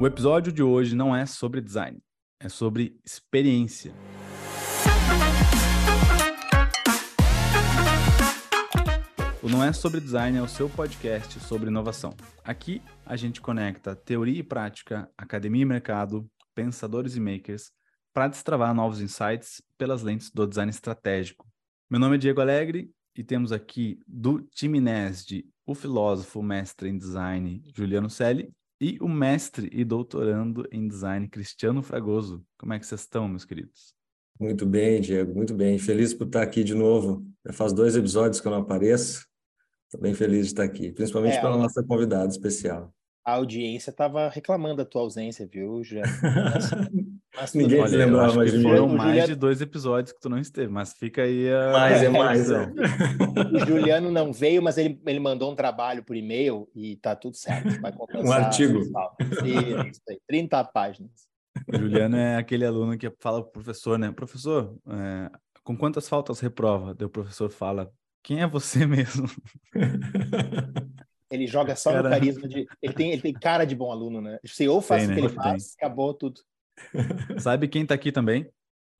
O episódio de hoje não é sobre design, é sobre experiência. O Não é sobre design é o seu podcast sobre inovação. Aqui a gente conecta teoria e prática, academia e mercado, pensadores e makers para destravar novos insights pelas lentes do design estratégico. Meu nome é Diego Alegre e temos aqui do time NESD o filósofo, mestre em design Juliano Selli e o mestre e doutorando em design Cristiano Fragoso. Como é que vocês estão, meus queridos? Muito bem, Diego, muito bem. Feliz por estar aqui de novo. Já faz dois episódios que eu não apareço. Estou bem feliz de estar aqui, principalmente é, pela nossa convidada especial. A audiência estava reclamando da tua ausência, viu, Juliano? Mas, Ninguém se lembrava mais de mim. Foram mais Juliano... de dois episódios que tu não esteve, mas fica aí a... Mais é mais, é. O Juliano não veio, mas ele, ele mandou um trabalho por e-mail e tá tudo certo. Vai um artigo. Isso aí, 30 páginas. O Juliano é aquele aluno que fala pro professor, né? Professor, é, com quantas faltas reprova? Daí o professor fala, quem é você mesmo? Ele joga só cara... no carisma de. Ele tem, ele tem cara de bom aluno, né? Se ou faz o que ele faz, tem. acabou tudo. Sabe quem está aqui também?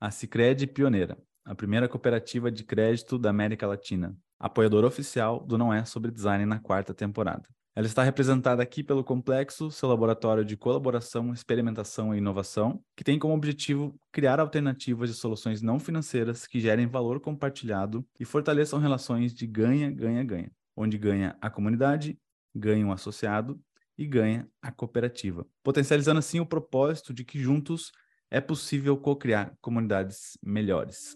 A Cicred Pioneira, a primeira cooperativa de crédito da América Latina, apoiadora oficial do Não É Sobre Design na quarta temporada. Ela está representada aqui pelo Complexo, seu laboratório de colaboração, experimentação e inovação, que tem como objetivo criar alternativas de soluções não financeiras que gerem valor compartilhado e fortaleçam relações de ganha-ganha-ganha, onde ganha a comunidade, ganha o associado e ganha a cooperativa, potencializando assim o propósito de que juntos é possível co-criar comunidades melhores.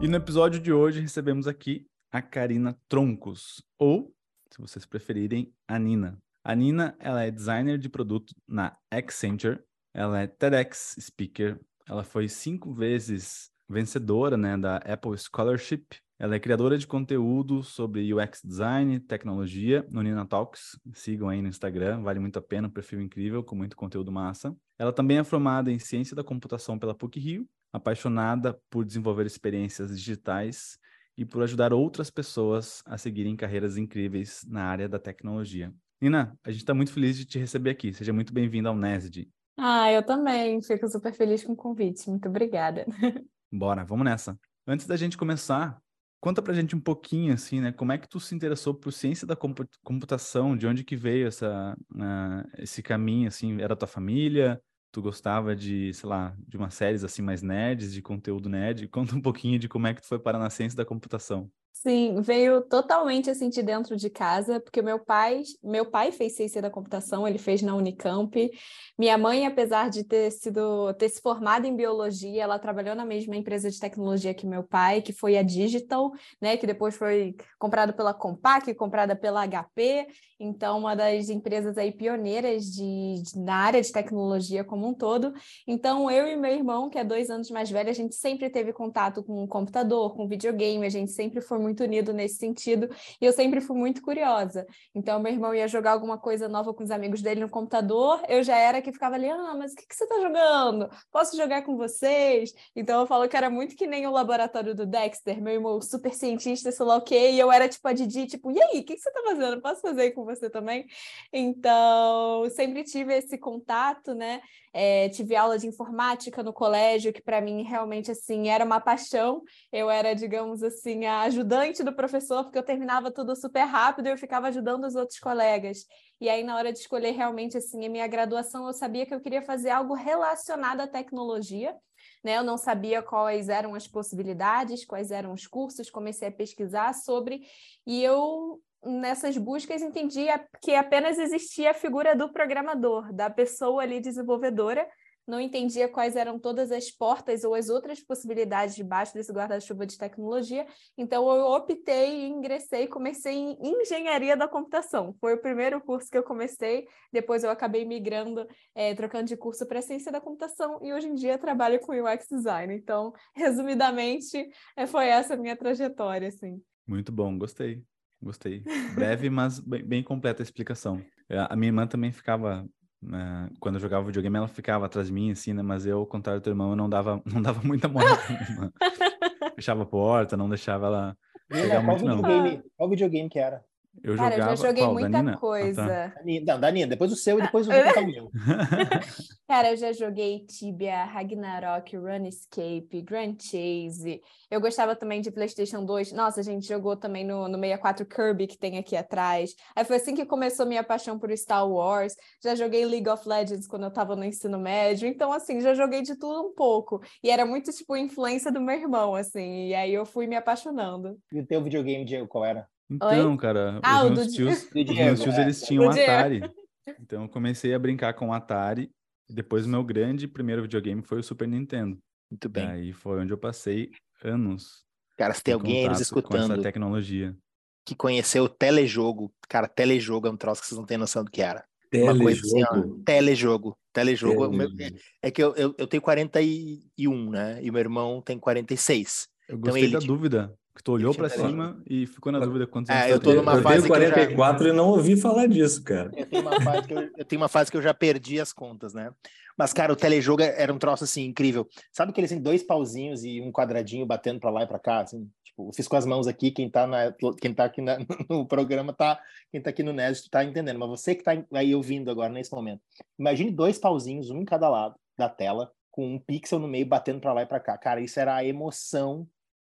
E no episódio de hoje recebemos aqui a Karina Troncos, ou, se vocês preferirem, a Nina. A Nina, ela é designer de produto na Accenture, ela é TEDx speaker, ela foi cinco vezes vencedora né, da Apple Scholarship ela é criadora de conteúdo sobre UX design, tecnologia no Nina Talks. Sigam aí no Instagram, vale muito a pena, um perfil incrível com muito conteúdo massa. Ela também é formada em ciência da computação pela PUC Rio, apaixonada por desenvolver experiências digitais e por ajudar outras pessoas a seguirem carreiras incríveis na área da tecnologia. Nina, a gente está muito feliz de te receber aqui. Seja muito bem-vinda ao NESD. Ah, eu também. Fico super feliz com o convite. Muito obrigada. Bora, vamos nessa. Antes da gente começar, Conta pra gente um pouquinho, assim, né? Como é que tu se interessou por ciência da computação? De onde que veio essa, uh, esse caminho, assim? Era tua família? Tu gostava de, sei lá, de umas séries, assim, mais nerds, de conteúdo nerd? Conta um pouquinho de como é que tu foi parar na ciência da computação. Sim, veio totalmente assim de dentro de casa, porque meu pai, meu pai fez ciência da computação, ele fez na Unicamp. Minha mãe, apesar de ter sido ter se formado em biologia, ela trabalhou na mesma empresa de tecnologia que meu pai, que foi a Digital, né, que depois foi comprada pela Compaq, comprada pela HP, então uma das empresas aí pioneiras de, de, na área de tecnologia como um todo. Então eu e meu irmão, que é dois anos mais velho, a gente sempre teve contato com computador, com videogame, a gente sempre foi muito unido nesse sentido, e eu sempre fui muito curiosa. Então, meu irmão ia jogar alguma coisa nova com os amigos dele no computador, eu já era que ficava ali, ah, mas o que, que você está jogando? Posso jogar com vocês? Então, eu falo que era muito que nem o laboratório do Dexter, meu irmão super cientista, sei lá o quê, e eu era tipo a Didi, tipo, e aí, o que, que você está fazendo? Posso fazer com você também? Então, sempre tive esse contato, né? É, tive aula de informática no colégio, que para mim realmente assim era uma paixão. Eu era, digamos assim, a ajudante do professor, porque eu terminava tudo super rápido e eu ficava ajudando os outros colegas. E aí, na hora de escolher realmente assim a minha graduação, eu sabia que eu queria fazer algo relacionado à tecnologia. Né? Eu não sabia quais eram as possibilidades, quais eram os cursos, comecei a pesquisar sobre, e eu nessas buscas entendi que apenas existia a figura do programador, da pessoa ali desenvolvedora, não entendia quais eram todas as portas ou as outras possibilidades debaixo desse guarda-chuva de tecnologia. Então eu optei ingressei comecei em engenharia da computação. Foi o primeiro curso que eu comecei. Depois eu acabei migrando, é, trocando de curso para ciência da computação e hoje em dia trabalho com UX design. Então, resumidamente, é, foi essa a minha trajetória, assim. Muito bom, gostei. Gostei. Breve, mas bem, bem, completa a explicação. A minha irmã também ficava, né, quando eu jogava videogame, ela ficava atrás de mim, assim, né? Mas eu, ao contrário do teu irmão, eu não dava, não dava muita moral pra minha irmã. Fechava a porta, não deixava ela pegar muito, videogame, não. Qual videogame que era? Eu Cara, jogava... eu já joguei Qual? muita da Nina? Ah, tá. coisa. Não, da Nina, depois o seu e depois eu vou contar o meu. Cara, eu já joguei Tibia, Ragnarok, Runescape, Grand Chase. Eu gostava também de PlayStation 2. Nossa, a gente jogou também no, no 64 Kirby que tem aqui atrás. Aí foi assim que começou minha paixão por Star Wars. Já joguei League of Legends quando eu tava no ensino médio. Então, assim, já joguei de tudo um pouco. E era muito, tipo, influência do meu irmão, assim. E aí eu fui me apaixonando. E o teu videogame, Diego, qual era? Então, cara, Ah, os meus tios, os meus tios eles tinham. Atari. Então eu comecei a brincar com o Atari. E depois o meu grande primeiro videogame foi o Super Nintendo. Muito E bem. aí foi onde eu passei anos Cara, se tem em alguém aí nos contato com essa escutando tecnologia. que conheceu o telejogo, cara, telejogo é um troço que vocês não têm noção do que era. Uma coisa assim, ó, Telejogo. telejogo. Telejogo, é meu- Telejogo. é que eu, eu, eu tenho 41, né? E meu irmão tem 46. Eu Então, gostei ele da dúvida. Que tu olhou pra interessa. cima e ficou na dúvida quantos É, anos eu tu tô numa eu fase que eu já- 44 e não ouvi falar disso, cara. Eu tenho, uma fase que eu, eu tenho uma fase que eu já perdi as contas, né? Mas, cara, o telejogo era um troço assim incrível. Sabe aqueles assim, dois pauzinhos e um quadradinho batendo pra lá e pra cá? Assim? Tipo, eu fiz com as mãos aqui, quem tá, na, quem tá aqui na- no programa tá. Quem tá aqui no NES tá entendendo. Mas você que tá aí ouvindo agora nesse momento, imagine dois pauzinhos, um em cada lado da tela, com um pixel no meio batendo pra lá e pra cá. Cara, isso era a emoção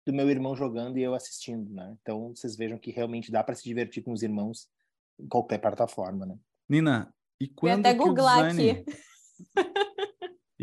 do meu irmão jogando e eu assistindo, né? Então vocês vejam que realmente dá para se divertir com os irmãos em qualquer plataforma, né? Nina, e quando até que o googlar design... aqui.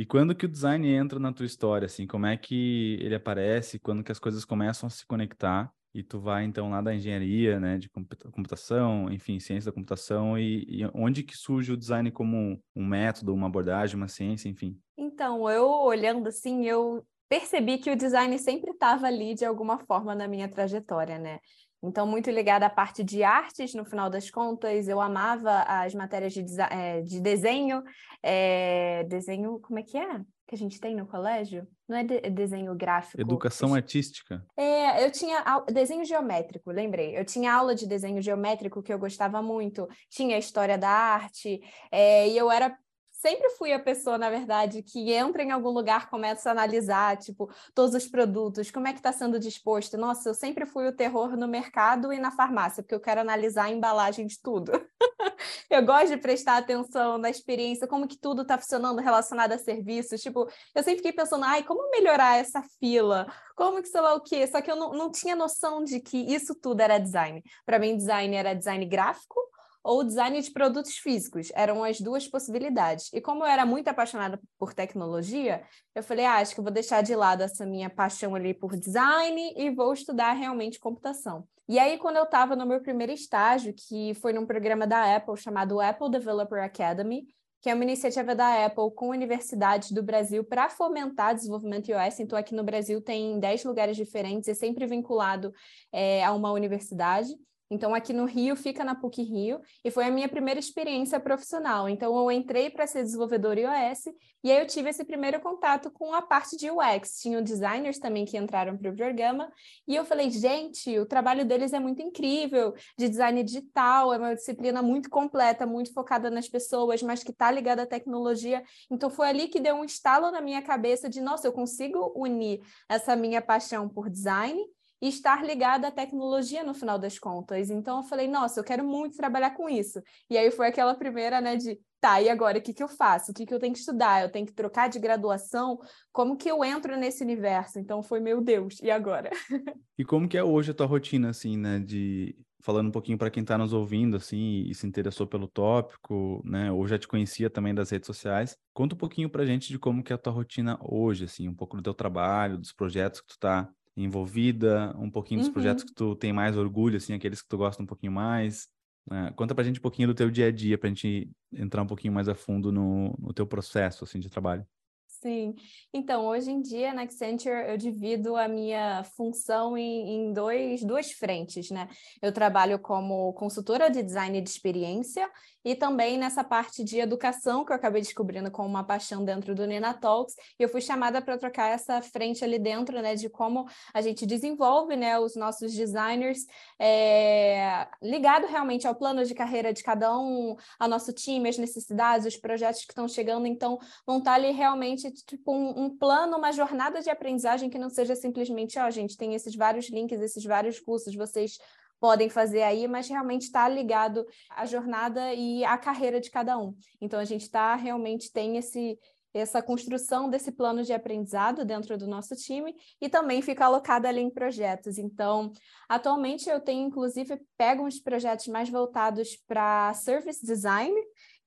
E quando que o design entra na tua história, assim? Como é que ele aparece? Quando que as coisas começam a se conectar? E tu vai, então, lá da engenharia, né? De computa- computação, enfim, ciência da computação. E, e onde que surge o design como um método, uma abordagem, uma ciência, enfim? Então, eu olhando assim, eu percebi que o design sempre estava ali de alguma forma na minha trajetória, né? Então, muito ligada à parte de artes, no final das contas, eu amava as matérias de, eh, de desenho, eh, desenho, como é que é? Que a gente tem no colégio? Não é de- desenho gráfico. Educação artística. É, eu tinha desenho geométrico, lembrei. Eu tinha aula de desenho geométrico que eu gostava muito. Tinha história da arte, é, e eu era sempre fui a pessoa, na verdade, que entra em algum lugar, começa a analisar, tipo, todos os produtos, como é que está sendo disposto. Nossa, eu sempre fui o terror no mercado e na farmácia, porque eu quero analisar a embalagem de tudo. eu gosto de prestar atenção na experiência, como que tudo está funcionando relacionado a serviços. Tipo, eu sempre fiquei pensando, ai, como melhorar essa fila? Como que sei lá o quê? Só que eu não, não tinha noção de que isso tudo era design. Para mim, design era design gráfico ou design de produtos físicos. Eram as duas possibilidades. E como eu era muito apaixonada por tecnologia, eu falei, ah, acho que vou deixar de lado essa minha paixão ali por design e vou estudar realmente computação. E aí, quando eu estava no meu primeiro estágio, que foi num programa da Apple chamado Apple Developer Academy, que é uma iniciativa da Apple com universidades do Brasil para fomentar desenvolvimento iOS. Então, aqui no Brasil tem 10 lugares diferentes e sempre vinculado é, a uma universidade. Então, aqui no Rio, fica na PUC Rio, e foi a minha primeira experiência profissional. Então, eu entrei para ser desenvolvedora iOS, e aí eu tive esse primeiro contato com a parte de UX. Tinham designers também que entraram para o programa, e eu falei, gente, o trabalho deles é muito incrível, de design digital, é uma disciplina muito completa, muito focada nas pessoas, mas que está ligada à tecnologia. Então, foi ali que deu um estalo na minha cabeça de, nossa, eu consigo unir essa minha paixão por design e estar ligada à tecnologia no final das contas. Então eu falei, nossa, eu quero muito trabalhar com isso. E aí foi aquela primeira, né, de tá, e agora o que, que eu faço? O que, que eu tenho que estudar? Eu tenho que trocar de graduação? Como que eu entro nesse universo? Então foi, meu Deus, e agora? E como que é hoje a tua rotina, assim, né? De falando um pouquinho para quem está nos ouvindo, assim, e se interessou pelo tópico, né? Ou já te conhecia também das redes sociais. Conta um pouquinho pra gente de como que é a tua rotina hoje, assim, um pouco do teu trabalho, dos projetos que tu tá envolvida, um pouquinho dos Uhum. projetos que tu tem mais orgulho, assim, aqueles que tu gosta um pouquinho mais. né? Conta pra gente um pouquinho do teu dia a dia, pra gente entrar um pouquinho mais a fundo no, no teu processo, assim, de trabalho. Sim. Então, hoje em dia, na Accenture, eu divido a minha função em, em dois, duas frentes, né? Eu trabalho como consultora de design de experiência e também nessa parte de educação que eu acabei descobrindo como uma paixão dentro do Nina Talks. E eu fui chamada para trocar essa frente ali dentro, né? De como a gente desenvolve, né? Os nossos designers é, ligado realmente ao plano de carreira de cada um, ao nosso time, as necessidades, os projetos que estão chegando. Então, montar ali realmente tipo um, um, plano, uma jornada de aprendizagem que não seja simplesmente, ó, oh, gente, tem esses vários links, esses vários cursos, vocês podem fazer aí, mas realmente está ligado à jornada e à carreira de cada um. Então a gente está realmente tem esse essa construção desse plano de aprendizado dentro do nosso time e também fica alocada ali em projetos. Então, atualmente eu tenho inclusive pego uns projetos mais voltados para service design,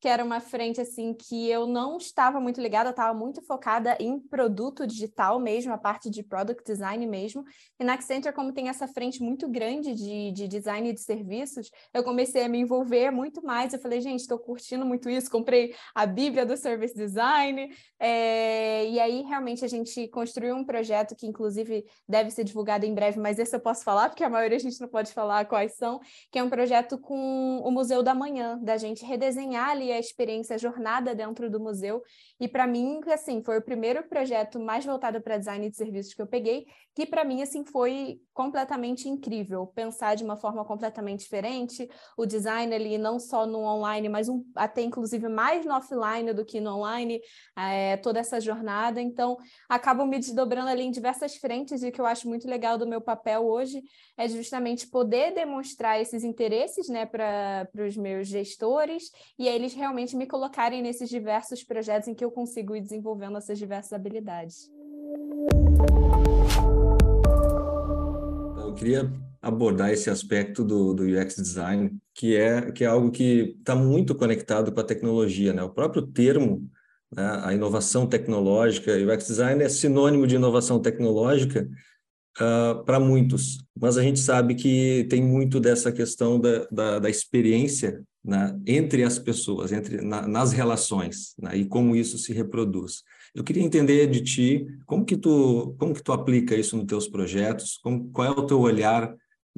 que era uma frente assim que eu não estava muito ligada, estava muito focada em produto digital mesmo, a parte de product design mesmo. E na Accenture, como tem essa frente muito grande de, de design de serviços, eu comecei a me envolver muito mais. Eu falei, gente, estou curtindo muito isso. Comprei a Bíblia do Service Design. É... E aí, realmente, a gente construiu um projeto que, inclusive, deve ser divulgado em breve, mas esse eu posso falar, porque a maioria a gente não pode falar quais são, que é um projeto com o Museu da Manhã, da gente redesenhar ali a experiência, a jornada dentro do museu. E para mim, assim, foi o primeiro projeto mais voltado para design de serviços que eu peguei, que para mim, assim, foi completamente incrível. Pensar de uma forma completamente diferente, o design ali não só no online, mas um, até inclusive mais no offline do que no online, é, toda essa jornada. Então, acabo me desdobrando ali em diversas frentes e o que eu acho muito legal do meu papel hoje é justamente poder demonstrar esses interesses, né, para os meus gestores e eles realmente me colocarem nesses diversos projetos em que eu consigo ir desenvolvendo essas diversas habilidades. Eu queria abordar esse aspecto do, do UX design, que é, que é algo que está muito conectado com a tecnologia. Né? O próprio termo, né, a inovação tecnológica, UX design é sinônimo de inovação tecnológica uh, para muitos, mas a gente sabe que tem muito dessa questão da, da, da experiência né, entre as pessoas, entre na, nas relações, né, e como isso se reproduz. Eu queria entender de ti como que tu como que tu aplica isso nos teus projetos, como, qual é o teu olhar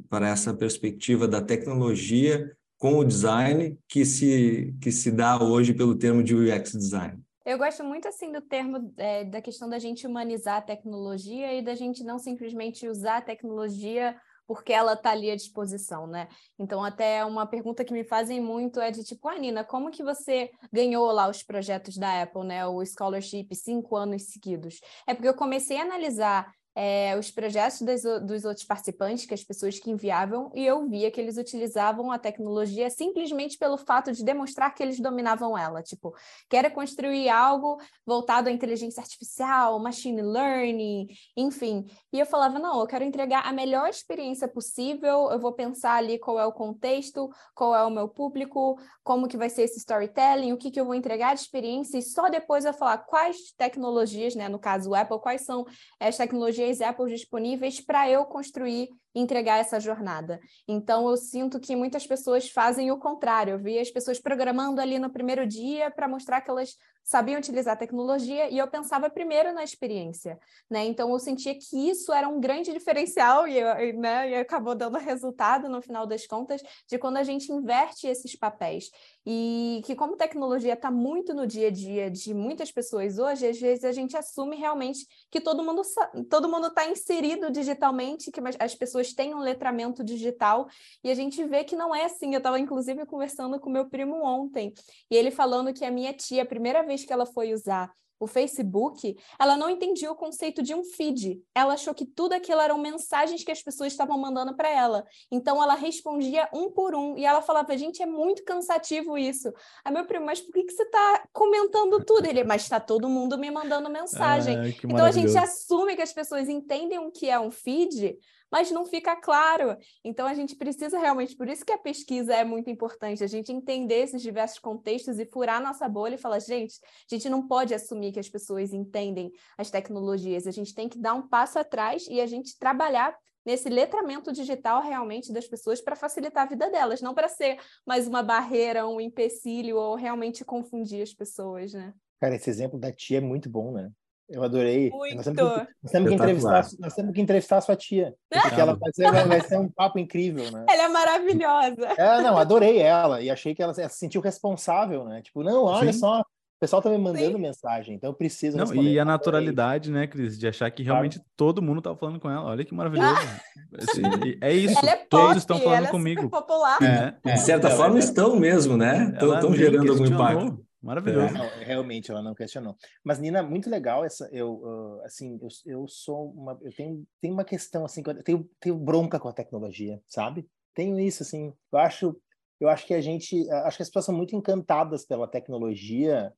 para essa perspectiva da tecnologia com o design que se que se dá hoje pelo termo de UX design. Eu gosto muito assim do termo é, da questão da gente humanizar a tecnologia e da gente não simplesmente usar a tecnologia porque ela está ali à disposição, né? Então, até uma pergunta que me fazem muito é de tipo, ah, Nina, como que você ganhou lá os projetos da Apple, né? O scholarship cinco anos seguidos? É porque eu comecei a analisar é, os projetos das, dos outros participantes, que as pessoas que enviavam, e eu via que eles utilizavam a tecnologia simplesmente pelo fato de demonstrar que eles dominavam ela. Tipo, quero construir algo voltado à inteligência artificial, machine learning, enfim. E eu falava, não, eu quero entregar a melhor experiência possível, eu vou pensar ali qual é o contexto, qual é o meu público, como que vai ser esse storytelling, o que, que eu vou entregar de experiência, e só depois eu falar quais tecnologias, né, no caso o Apple, quais são as tecnologias três Apples disponíveis para eu construir e entregar essa jornada. Então, eu sinto que muitas pessoas fazem o contrário. Eu vi as pessoas programando ali no primeiro dia para mostrar que elas sabiam utilizar a tecnologia e eu pensava primeiro na experiência, né? Então eu sentia que isso era um grande diferencial e, né, e acabou dando resultado no final das contas de quando a gente inverte esses papéis e que como tecnologia está muito no dia a dia de muitas pessoas hoje, às vezes a gente assume realmente que todo mundo todo mundo está inserido digitalmente, que as pessoas têm um letramento digital e a gente vê que não é assim. Eu estava inclusive conversando com meu primo ontem e ele falando que a minha tia, a primeira vez vez que ela foi usar o Facebook, ela não entendia o conceito de um feed. Ela achou que tudo aquilo eram mensagens que as pessoas estavam mandando para ela. Então ela respondia um por um e ela falava: "Gente, é muito cansativo isso". Aí meu primo, mas por que que você está comentando tudo? Ele: "Mas está todo mundo me mandando mensagem". Ah, então a gente assume que as pessoas entendem o que é um feed, mas não fica claro. Então a gente precisa realmente, por isso que a pesquisa é muito importante, a gente entender esses diversos contextos e furar nossa bolha e falar, gente, a gente não pode assumir que as pessoas entendem as tecnologias, a gente tem que dar um passo atrás e a gente trabalhar nesse letramento digital realmente das pessoas para facilitar a vida delas, não para ser mais uma barreira, um empecilho ou realmente confundir as pessoas, né? Cara, esse exemplo da tia é muito bom, né? Eu adorei. Muito. Nós temos, que, nós temos que entrevistar, nós temos que entrevistar a sua tia. Porque ela vai ser, vai ser, um papo incrível, né? Ela é maravilhosa. É, não, adorei ela. E achei que ela se sentiu responsável, né? Tipo, não, olha Sim. só, o pessoal tá me mandando Sim. mensagem, então eu preciso não, E a naturalidade, né, Cris, de achar que realmente claro. todo mundo tá falando com ela. Olha que maravilhoso. Assim, é isso. Ela é pop, todos estão falando ela é comigo. popular. É, é. De certa ela forma, é. estão mesmo, né? Estão gerando algum impacto. Maravilhoso. Não, realmente, ela não questionou. Mas, Nina, muito legal essa. Eu, uh, assim, eu, eu sou uma. Eu tenho, tenho uma questão, assim, eu tenho, tenho bronca com a tecnologia, sabe? tenho isso, assim. Eu acho, eu acho que a gente, acho que as pessoas são muito encantadas pela tecnologia,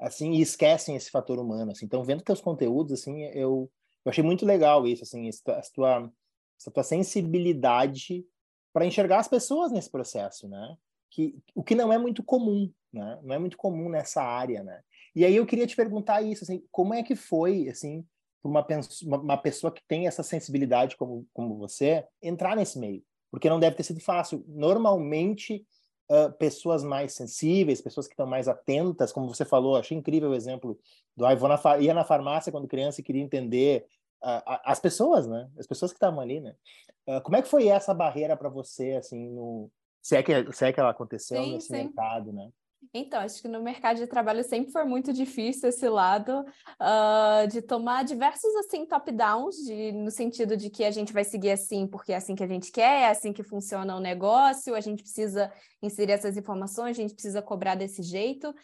assim, e esquecem esse fator humano, assim. Então, vendo teus conteúdos, assim, eu, eu achei muito legal isso, assim, essa tua, essa tua sensibilidade para enxergar as pessoas nesse processo, né? Que, o que não é muito comum, né? Não é muito comum nessa área, né? E aí eu queria te perguntar isso, assim, como é que foi, assim, uma, uma pessoa que tem essa sensibilidade como, como você entrar nesse meio? Porque não deve ter sido fácil. Normalmente, uh, pessoas mais sensíveis, pessoas que estão mais atentas, como você falou, achei incrível o exemplo do ah, na, ia na farmácia quando criança e queria entender uh, as pessoas, né? As pessoas que estavam ali, né? Como é que foi essa barreira para você, assim, no... Se é, que, se é que ela aconteceu sim, nesse sim. mercado, né? Então, acho que no mercado de trabalho sempre foi muito difícil esse lado uh, de tomar diversos assim top-downs, no sentido de que a gente vai seguir assim porque é assim que a gente quer, é assim que funciona o negócio, a gente precisa inserir essas informações, a gente precisa cobrar desse jeito.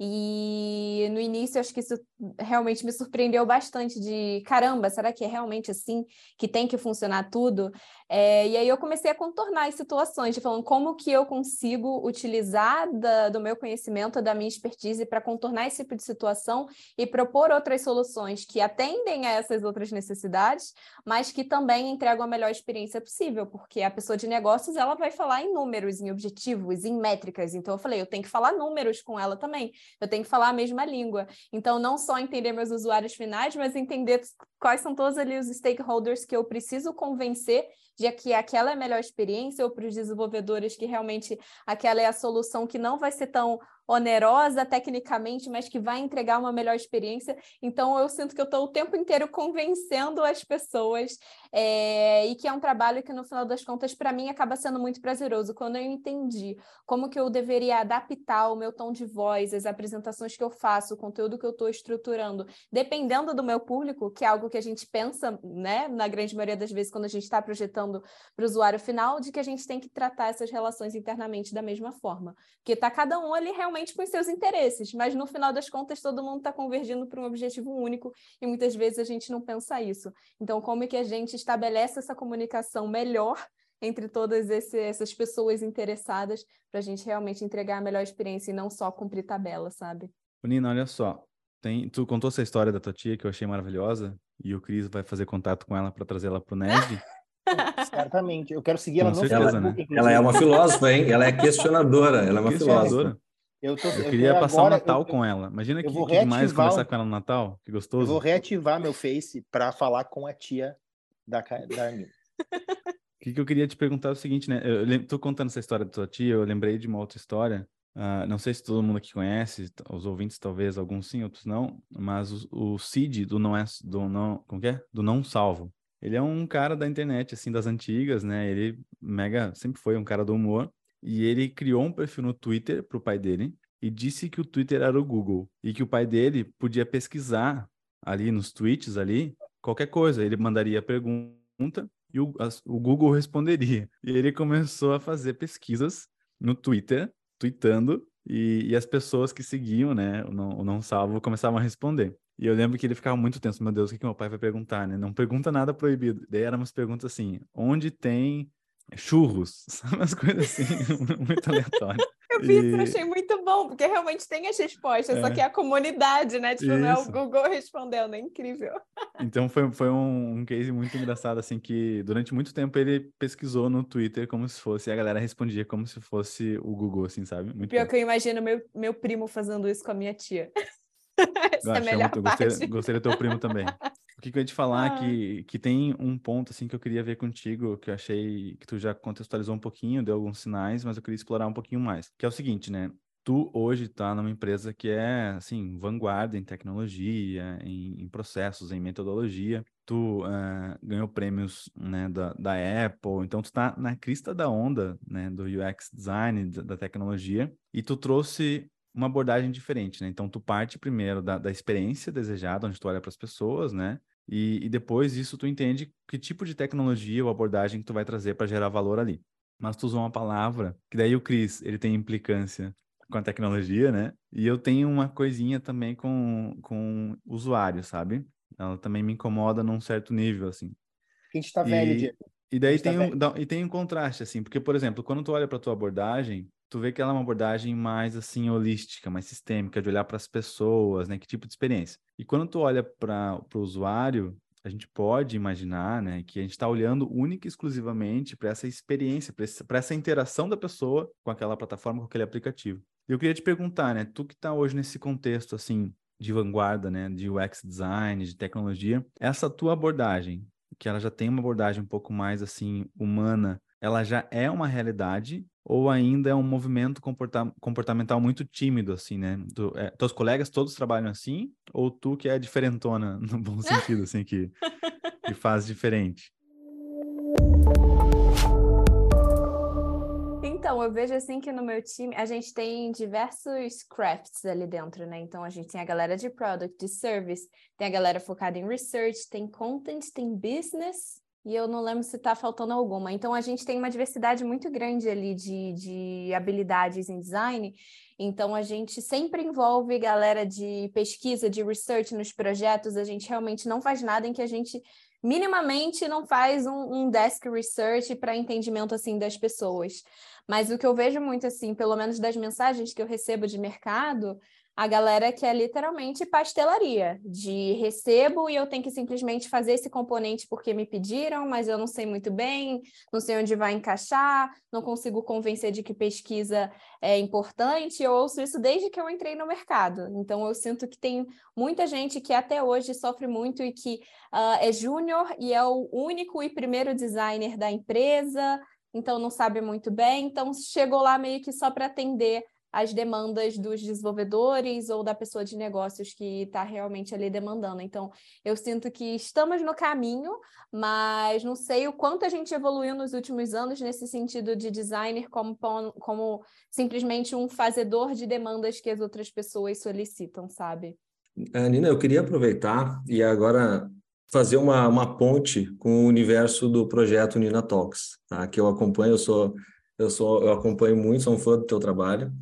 E no início, acho que isso realmente me surpreendeu bastante de caramba, será que é realmente assim que tem que funcionar tudo? É, e aí eu comecei a contornar as situações, de falando como que eu consigo utilizar da, do meu conhecimento, da minha expertise para contornar esse tipo de situação e propor outras soluções que atendem a essas outras necessidades, mas que também entregam a melhor experiência possível, porque a pessoa de negócios ela vai falar em números, em objetivos, em métricas. Então eu falei, eu tenho que falar números com ela também, eu tenho que falar a mesma língua. Então não só entender meus usuários finais, mas entender quais são todos ali os stakeholders que eu preciso convencer de que aquela é a melhor experiência ou para os desenvolvedores que realmente aquela é a solução que não vai ser tão onerosa tecnicamente, mas que vai entregar uma melhor experiência. Então, eu sinto que eu estou o tempo inteiro convencendo as pessoas é, e que é um trabalho que, no final das contas, para mim, acaba sendo muito prazeroso. Quando eu entendi como que eu deveria adaptar o meu tom de voz, as apresentações que eu faço, o conteúdo que eu estou estruturando, dependendo do meu público, que é algo que a gente pensa, né, na grande maioria das vezes, quando a gente está projetando para o usuário final, de que a gente tem que tratar essas relações internamente da mesma forma. Porque está cada um ali realmente com os seus interesses, mas no final das contas todo mundo está convergindo para um objetivo único e muitas vezes a gente não pensa isso. Então, como é que a gente estabelece essa comunicação melhor entre todas esse, essas pessoas interessadas para a gente realmente entregar a melhor experiência e não só cumprir tabela, sabe? Nina, olha só, tem, tu contou essa história da tua tia que eu achei maravilhosa e o Cris vai fazer contato com ela para trazer ela para o NED. Certamente. Eu quero seguir ela Com no certeza, Facebook. Né? Ela é uma filósofa, hein? Ela é questionadora. Ela é uma filósofa. Eu, tô, eu queria passar o Natal eu, com ela. Imagina que, que demais conversar com ela no Natal. Que gostoso. Eu vou reativar meu Face para falar com a tia da, da Anitta. O que, que eu queria te perguntar é o seguinte, né? Eu, eu tô contando essa história da tua tia, eu lembrei de uma outra história. Uh, não sei se todo mundo aqui conhece, os ouvintes talvez, alguns sim, outros não, mas o, o Cid do não é do não, como que é? Do não salvo. Ele é um cara da internet assim das antigas, né? Ele mega sempre foi um cara do humor e ele criou um perfil no Twitter para o pai dele e disse que o Twitter era o Google e que o pai dele podia pesquisar ali nos tweets ali qualquer coisa. Ele mandaria a pergunta e o, a, o Google responderia. E ele começou a fazer pesquisas no Twitter, tweetando, e, e as pessoas que seguiam, né, o não, o não salvo, começavam a responder. E eu lembro que ele ficava muito tenso, meu Deus, o que, que meu pai vai perguntar, né? Não pergunta nada proibido. Daí eram umas perguntas assim, onde tem churros, sabe? Umas coisas assim, muito aleatórias. Eu vi e... isso, achei muito bom, porque realmente tem as respostas, é. só que é a comunidade, né? Tipo, isso. não é o Google respondendo, é incrível. Então foi, foi um, um case muito engraçado, assim, que durante muito tempo ele pesquisou no Twitter como se fosse, e a galera respondia como se fosse o Google, assim, sabe? Muito Pior bom. que eu imagino meu, meu primo fazendo isso com a minha tia. Essa é a melhor muito, parte. Gostei, gostei do teu primo também. O que, que eu ia te falar ah. que, que tem um ponto assim que eu queria ver contigo, que eu achei que tu já contextualizou um pouquinho, deu alguns sinais, mas eu queria explorar um pouquinho mais. Que é o seguinte, né? Tu hoje está numa empresa que é, assim, vanguarda em tecnologia, em, em processos, em metodologia. Tu uh, ganhou prêmios né, da, da Apple, então tu está na crista da onda né, do UX design, da, da tecnologia, e tu trouxe uma abordagem diferente, né? Então, tu parte primeiro da, da experiência desejada, onde tu olha para as pessoas, né? E, e, depois disso tu entende que tipo de tecnologia ou abordagem que tu vai trazer para gerar valor ali. Mas tu usou uma palavra, que daí o Cris, ele tem implicância com a tecnologia, né? E eu tenho uma coisinha também com, com usuário, sabe? Ela também me incomoda num certo nível, assim. A gente tá e... velho, Diego. E daí tem um, e tem um contraste, assim, porque, por exemplo, quando tu olha para tua abordagem, tu vê que ela é uma abordagem mais, assim, holística, mais sistêmica, de olhar para as pessoas, né? Que tipo de experiência. E quando tu olha para o usuário, a gente pode imaginar, né, que a gente está olhando única e exclusivamente para essa experiência, para essa interação da pessoa com aquela plataforma, com aquele aplicativo. Eu queria te perguntar, né, tu que está hoje nesse contexto, assim, de vanguarda, né, de UX design, de tecnologia, essa tua abordagem, que ela já tem uma abordagem um pouco mais assim humana, ela já é uma realidade ou ainda é um movimento comporta comportamental muito tímido assim, né? Tu, é, teus colegas todos trabalham assim ou tu que é diferentona no bom sentido assim que que faz diferente? Então, eu vejo assim que no meu time a gente tem diversos crafts ali dentro, né? Então a gente tem a galera de product, de service, tem a galera focada em research, tem content, tem business, e eu não lembro se está faltando alguma. Então a gente tem uma diversidade muito grande ali de, de habilidades em design. Então a gente sempre envolve galera de pesquisa, de research nos projetos. A gente realmente não faz nada em que a gente minimamente não faz um, um desk research para entendimento assim das pessoas. Mas o que eu vejo muito assim, pelo menos das mensagens que eu recebo de mercado, a galera que é literalmente pastelaria, de recebo e eu tenho que simplesmente fazer esse componente porque me pediram, mas eu não sei muito bem, não sei onde vai encaixar, não consigo convencer de que pesquisa é importante. Eu ouço isso desde que eu entrei no mercado. Então eu sinto que tem muita gente que até hoje sofre muito e que uh, é júnior e é o único e primeiro designer da empresa, então não sabe muito bem, então chegou lá meio que só para atender as demandas dos desenvolvedores ou da pessoa de negócios que está realmente ali demandando. Então, eu sinto que estamos no caminho, mas não sei o quanto a gente evoluiu nos últimos anos nesse sentido de designer como, como simplesmente um fazedor de demandas que as outras pessoas solicitam, sabe? É, Nina, eu queria aproveitar e agora fazer uma, uma ponte com o universo do projeto Nina Talks, tá? que eu acompanho, eu sou eu sou eu acompanho muito, sou um fã do teu trabalho.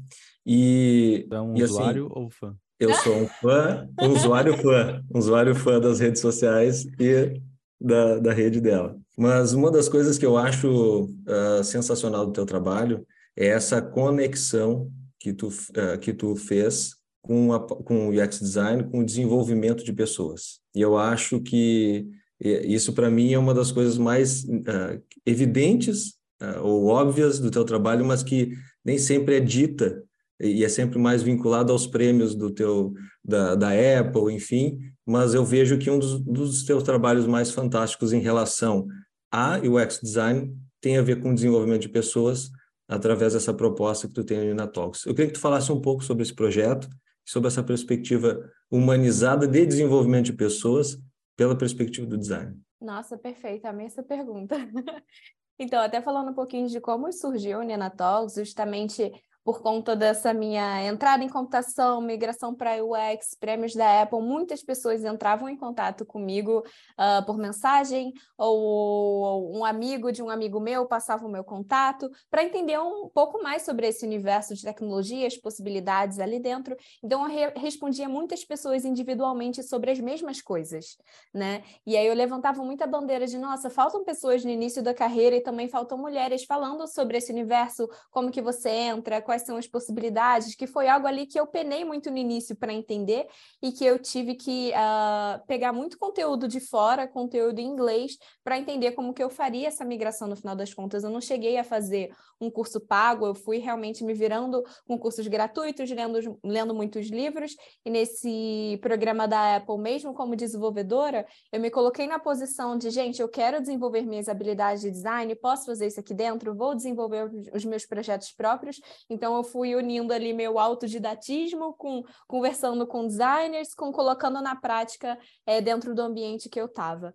E, é um e, assim, usuário ou fã? Eu sou um fã, um usuário fã, um usuário fã das redes sociais e da, da rede dela. Mas uma das coisas que eu acho uh, sensacional do teu trabalho é essa conexão que tu, uh, que tu fez com, a, com o UX Design, com o desenvolvimento de pessoas. E eu acho que isso, para mim, é uma das coisas mais uh, evidentes ou óbvias do teu trabalho, mas que nem sempre é dita e é sempre mais vinculado aos prêmios do teu da, da Apple, enfim, mas eu vejo que um dos, dos teus trabalhos mais fantásticos em relação a UX design tem a ver com o desenvolvimento de pessoas através dessa proposta que tu tem na Talks. Eu queria que tu falasse um pouco sobre esse projeto, sobre essa perspectiva humanizada de desenvolvimento de pessoas pela perspectiva do design. Nossa, perfeito, amei essa pergunta. então, até falando um pouquinho de como surgiu o Nina Talks, justamente por conta dessa minha entrada em computação, migração para UX, prêmios da Apple, muitas pessoas entravam em contato comigo uh, por mensagem, ou um amigo de um amigo meu passava o meu contato, para entender um pouco mais sobre esse universo de tecnologia, as possibilidades ali dentro. Então, eu re respondia muitas pessoas individualmente sobre as mesmas coisas, né? E aí eu levantava muita bandeira de, nossa, faltam pessoas no início da carreira e também faltam mulheres falando sobre esse universo, como que você entra, quais são as possibilidades, que foi algo ali que eu penei muito no início para entender e que eu tive que uh, pegar muito conteúdo de fora, conteúdo em inglês, para entender como que eu faria essa migração no final das contas. Eu não cheguei a fazer um curso pago, eu fui realmente me virando com cursos gratuitos, lendo, lendo muitos livros, e nesse programa da Apple, mesmo como desenvolvedora, eu me coloquei na posição de, gente, eu quero desenvolver minhas habilidades de design, posso fazer isso aqui dentro, vou desenvolver os meus projetos próprios, então eu fui unindo ali meu autodidatismo com conversando com designers, com colocando na prática é, dentro do ambiente que eu estava.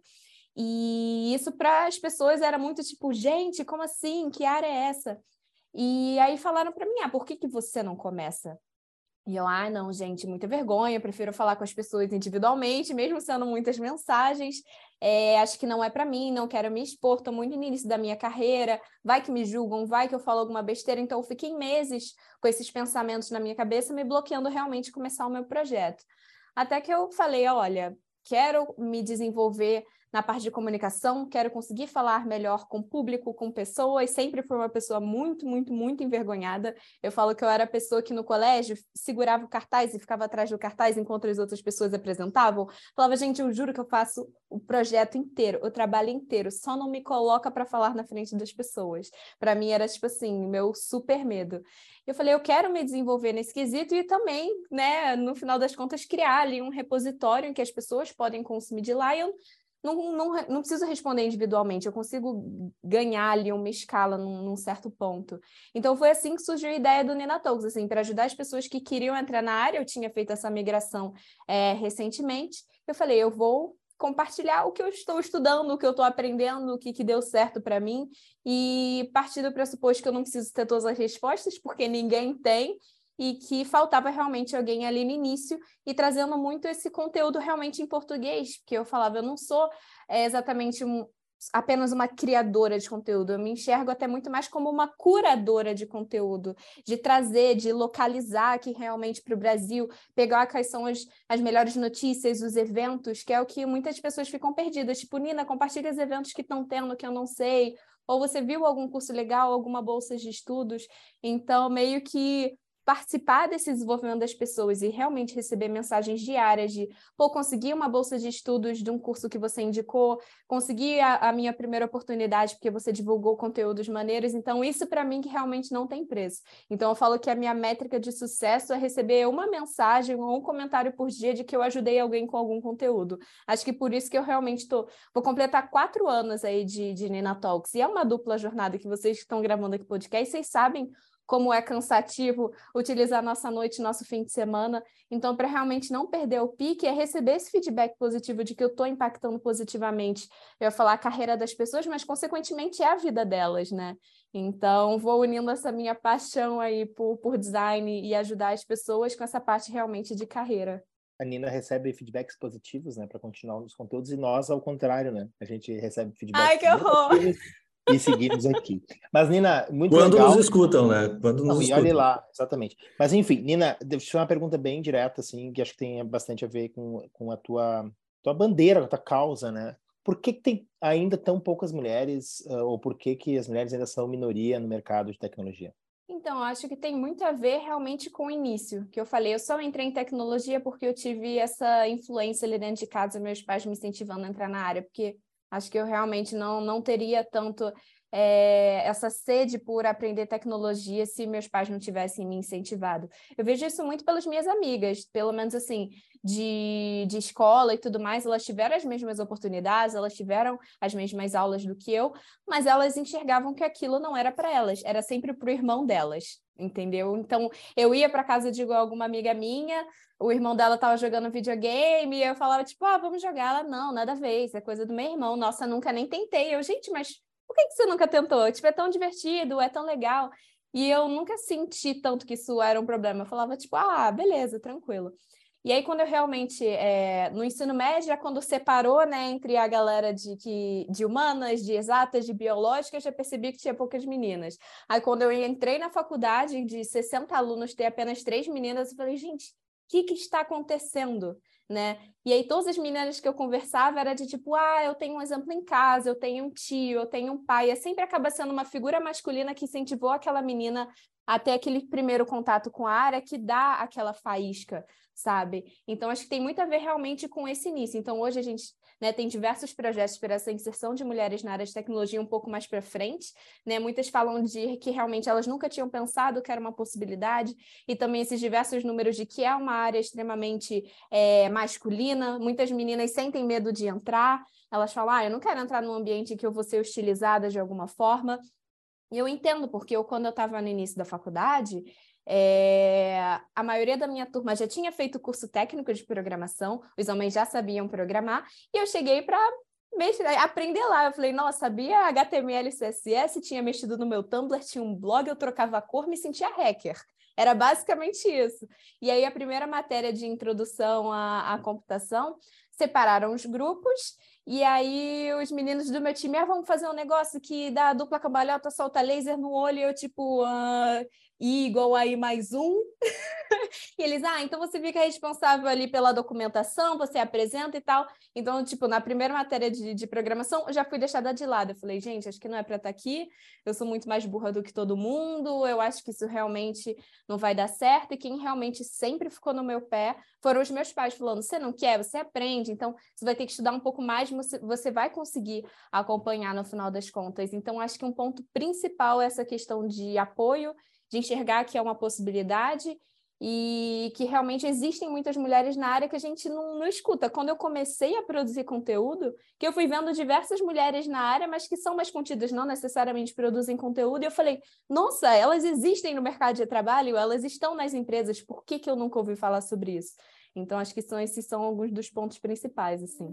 E isso para as pessoas era muito tipo, gente, como assim? Que área é essa? E aí falaram para mim, ah, por que, que você não começa? E eu, ah, não, gente, muita vergonha, prefiro falar com as pessoas individualmente, mesmo sendo muitas mensagens. É, acho que não é para mim, não quero me expor, estou muito no início da minha carreira, vai que me julgam, vai que eu falo alguma besteira. Então, eu fiquei meses com esses pensamentos na minha cabeça, me bloqueando realmente começar o meu projeto. Até que eu falei, olha, quero me desenvolver na parte de comunicação, quero conseguir falar melhor com público, com pessoas. Sempre fui uma pessoa muito, muito, muito envergonhada. Eu falo que eu era a pessoa que no colégio segurava o cartaz e ficava atrás do cartaz enquanto as outras pessoas apresentavam. Falava, gente, eu juro que eu faço o projeto inteiro, o trabalho inteiro, só não me coloca para falar na frente das pessoas. Para mim era tipo assim, meu super medo. Eu falei, eu quero me desenvolver nesse quesito e também, né, no final das contas, criar ali um repositório em que as pessoas podem consumir de lá. Não, não, não preciso responder individualmente, eu consigo ganhar ali uma escala num, num certo ponto. Então foi assim que surgiu a ideia do Nina Talks, assim, para ajudar as pessoas que queriam entrar na área. Eu tinha feito essa migração é, recentemente. Eu falei, eu vou compartilhar o que eu estou estudando, o que eu estou aprendendo, o que, que deu certo para mim, e partir do pressuposto que eu não preciso ter todas as respostas, porque ninguém tem, e que faltava realmente alguém ali no início e trazendo muito esse conteúdo realmente em português, porque eu falava, eu não sou é, exatamente um, apenas uma criadora de conteúdo, eu me enxergo até muito mais como uma curadora de conteúdo, de trazer, de localizar aqui realmente para o Brasil, pegar quais são as, as melhores notícias, os eventos, que é o que muitas pessoas ficam perdidas, tipo, Nina, compartilha os eventos que estão tendo que eu não sei, ou você viu algum curso legal, alguma bolsa de estudos, então meio que participar desse desenvolvimento das pessoas e realmente receber mensagens diárias de, pô, consegui uma bolsa de estudos de um curso que você indicou, consegui a, a minha primeira oportunidade porque você divulgou conteúdos maneiros, então isso para mim que realmente não tem preço. Então eu falo que a minha métrica de sucesso é receber uma mensagem ou um comentário por dia de que eu ajudei alguém com algum conteúdo. Acho que por isso que eu realmente tô, vou completar quatro anos aí de, de Nina Talks, e é uma dupla jornada que vocês estão gravando aqui podcast, vocês sabem como é cansativo utilizar nossa noite, nosso fim de semana. Então, para realmente não perder o pique, é receber esse feedback positivo de que eu estou impactando positivamente. Eu ia falar a carreira das pessoas, mas consequentemente é a vida delas, né? Então, vou unindo essa minha paixão aí por, por design e ajudar as pessoas com essa parte realmente de carreira. A Nina recebe feedbacks positivos, né, para continuar nos conteúdos, e nós, ao contrário, né? A gente recebe feedbacks Ai, que horror! E seguimos aqui. Mas, Nina, muito Quando legal. nos escutam, né? Quando nos Não, escutam. E olhe lá, exatamente. Mas, enfim, Nina, deixa eu fazer uma pergunta bem direta, assim, que acho que tem bastante a ver com, com a tua, tua bandeira, a tua causa, né? Por que, que tem ainda tão poucas mulheres, uh, ou por que, que as mulheres ainda são minoria no mercado de tecnologia? Então, acho que tem muito a ver realmente com o início, que eu falei, eu só entrei em tecnologia porque eu tive essa influência ali dentro de casa, meus pais me incentivando a entrar na área, porque acho que eu realmente não, não teria tanto é, essa sede por aprender tecnologia se meus pais não tivessem me incentivado. Eu vejo isso muito pelas minhas amigas, pelo menos assim, de, de escola e tudo mais, elas tiveram as mesmas oportunidades, elas tiveram as mesmas aulas do que eu, mas elas enxergavam que aquilo não era para elas, era sempre para o irmão delas, entendeu? Então, eu ia para casa de alguma amiga minha, o irmão dela estava jogando videogame, e eu falava, tipo, ah, vamos jogar. Ela, não, nada a ver, isso é coisa do meu irmão. Nossa, nunca nem tentei. Eu, gente, mas por que, que você nunca tentou? Tipo, é tão divertido, é tão legal. E eu nunca senti tanto que isso era um problema. Eu falava, tipo, ah, beleza, tranquilo. E aí, quando eu realmente, é, no ensino médio, é quando separou, né, entre a galera de, que, de humanas, de exatas, de biológicas, já percebi que tinha poucas meninas. Aí, quando eu entrei na faculdade, de 60 alunos, ter apenas três meninas, eu falei, gente, o que, que está acontecendo? Né? E aí todas as meninas que eu conversava era de tipo, ah, eu tenho um exemplo em casa, eu tenho um tio, eu tenho um pai. É sempre acaba sendo uma figura masculina que incentivou aquela menina até aquele primeiro contato com a área que dá aquela faísca, sabe? Então acho que tem muito a ver realmente com esse início. Então hoje a gente né, tem diversos projetos para essa inserção de mulheres na área de tecnologia um pouco mais para frente, né? Muitas falam de que realmente elas nunca tinham pensado que era uma possibilidade, e também esses diversos números de que é uma área extremamente é, masculina, muitas meninas sentem medo de entrar, elas falam, ah, eu não quero entrar num ambiente que eu vou ser hostilizada de alguma forma, e eu entendo, porque eu, quando eu estava no início da faculdade, é, a maioria da minha turma já tinha feito curso técnico de programação, os homens já sabiam programar, e eu cheguei para aprender lá. Eu falei, nossa, sabia HTML CSS, tinha mexido no meu Tumblr, tinha um blog, eu trocava a cor, me sentia hacker. Era basicamente isso. E aí, a primeira matéria de introdução à, à computação separaram os grupos, e aí os meninos do meu time, ah, vamos fazer um negócio que dá dupla cambalhota, solta laser no olho, e eu tipo, ah, Igual a I mais um. e eles, ah, então você fica responsável ali pela documentação, você apresenta e tal. Então, tipo, na primeira matéria de, de programação, eu já fui deixada de lado. Eu falei, gente, acho que não é para estar tá aqui, eu sou muito mais burra do que todo mundo, eu acho que isso realmente não vai dar certo. E quem realmente sempre ficou no meu pé foram os meus pais falando: você não quer, você aprende, então você vai ter que estudar um pouco mais, você vai conseguir acompanhar no final das contas. Então, acho que um ponto principal é essa questão de apoio, de enxergar que é uma possibilidade e que realmente existem muitas mulheres na área que a gente não, não, escuta. Quando eu comecei a produzir conteúdo, que eu fui vendo diversas mulheres na área, mas que são mais contidas, não necessariamente produzem conteúdo, e eu falei, nossa, elas existem no mercado de trabalho, elas estão nas empresas, por que, que eu nunca ouvi falar sobre isso? Então, acho que são, esses são alguns dos pontos principais, assim.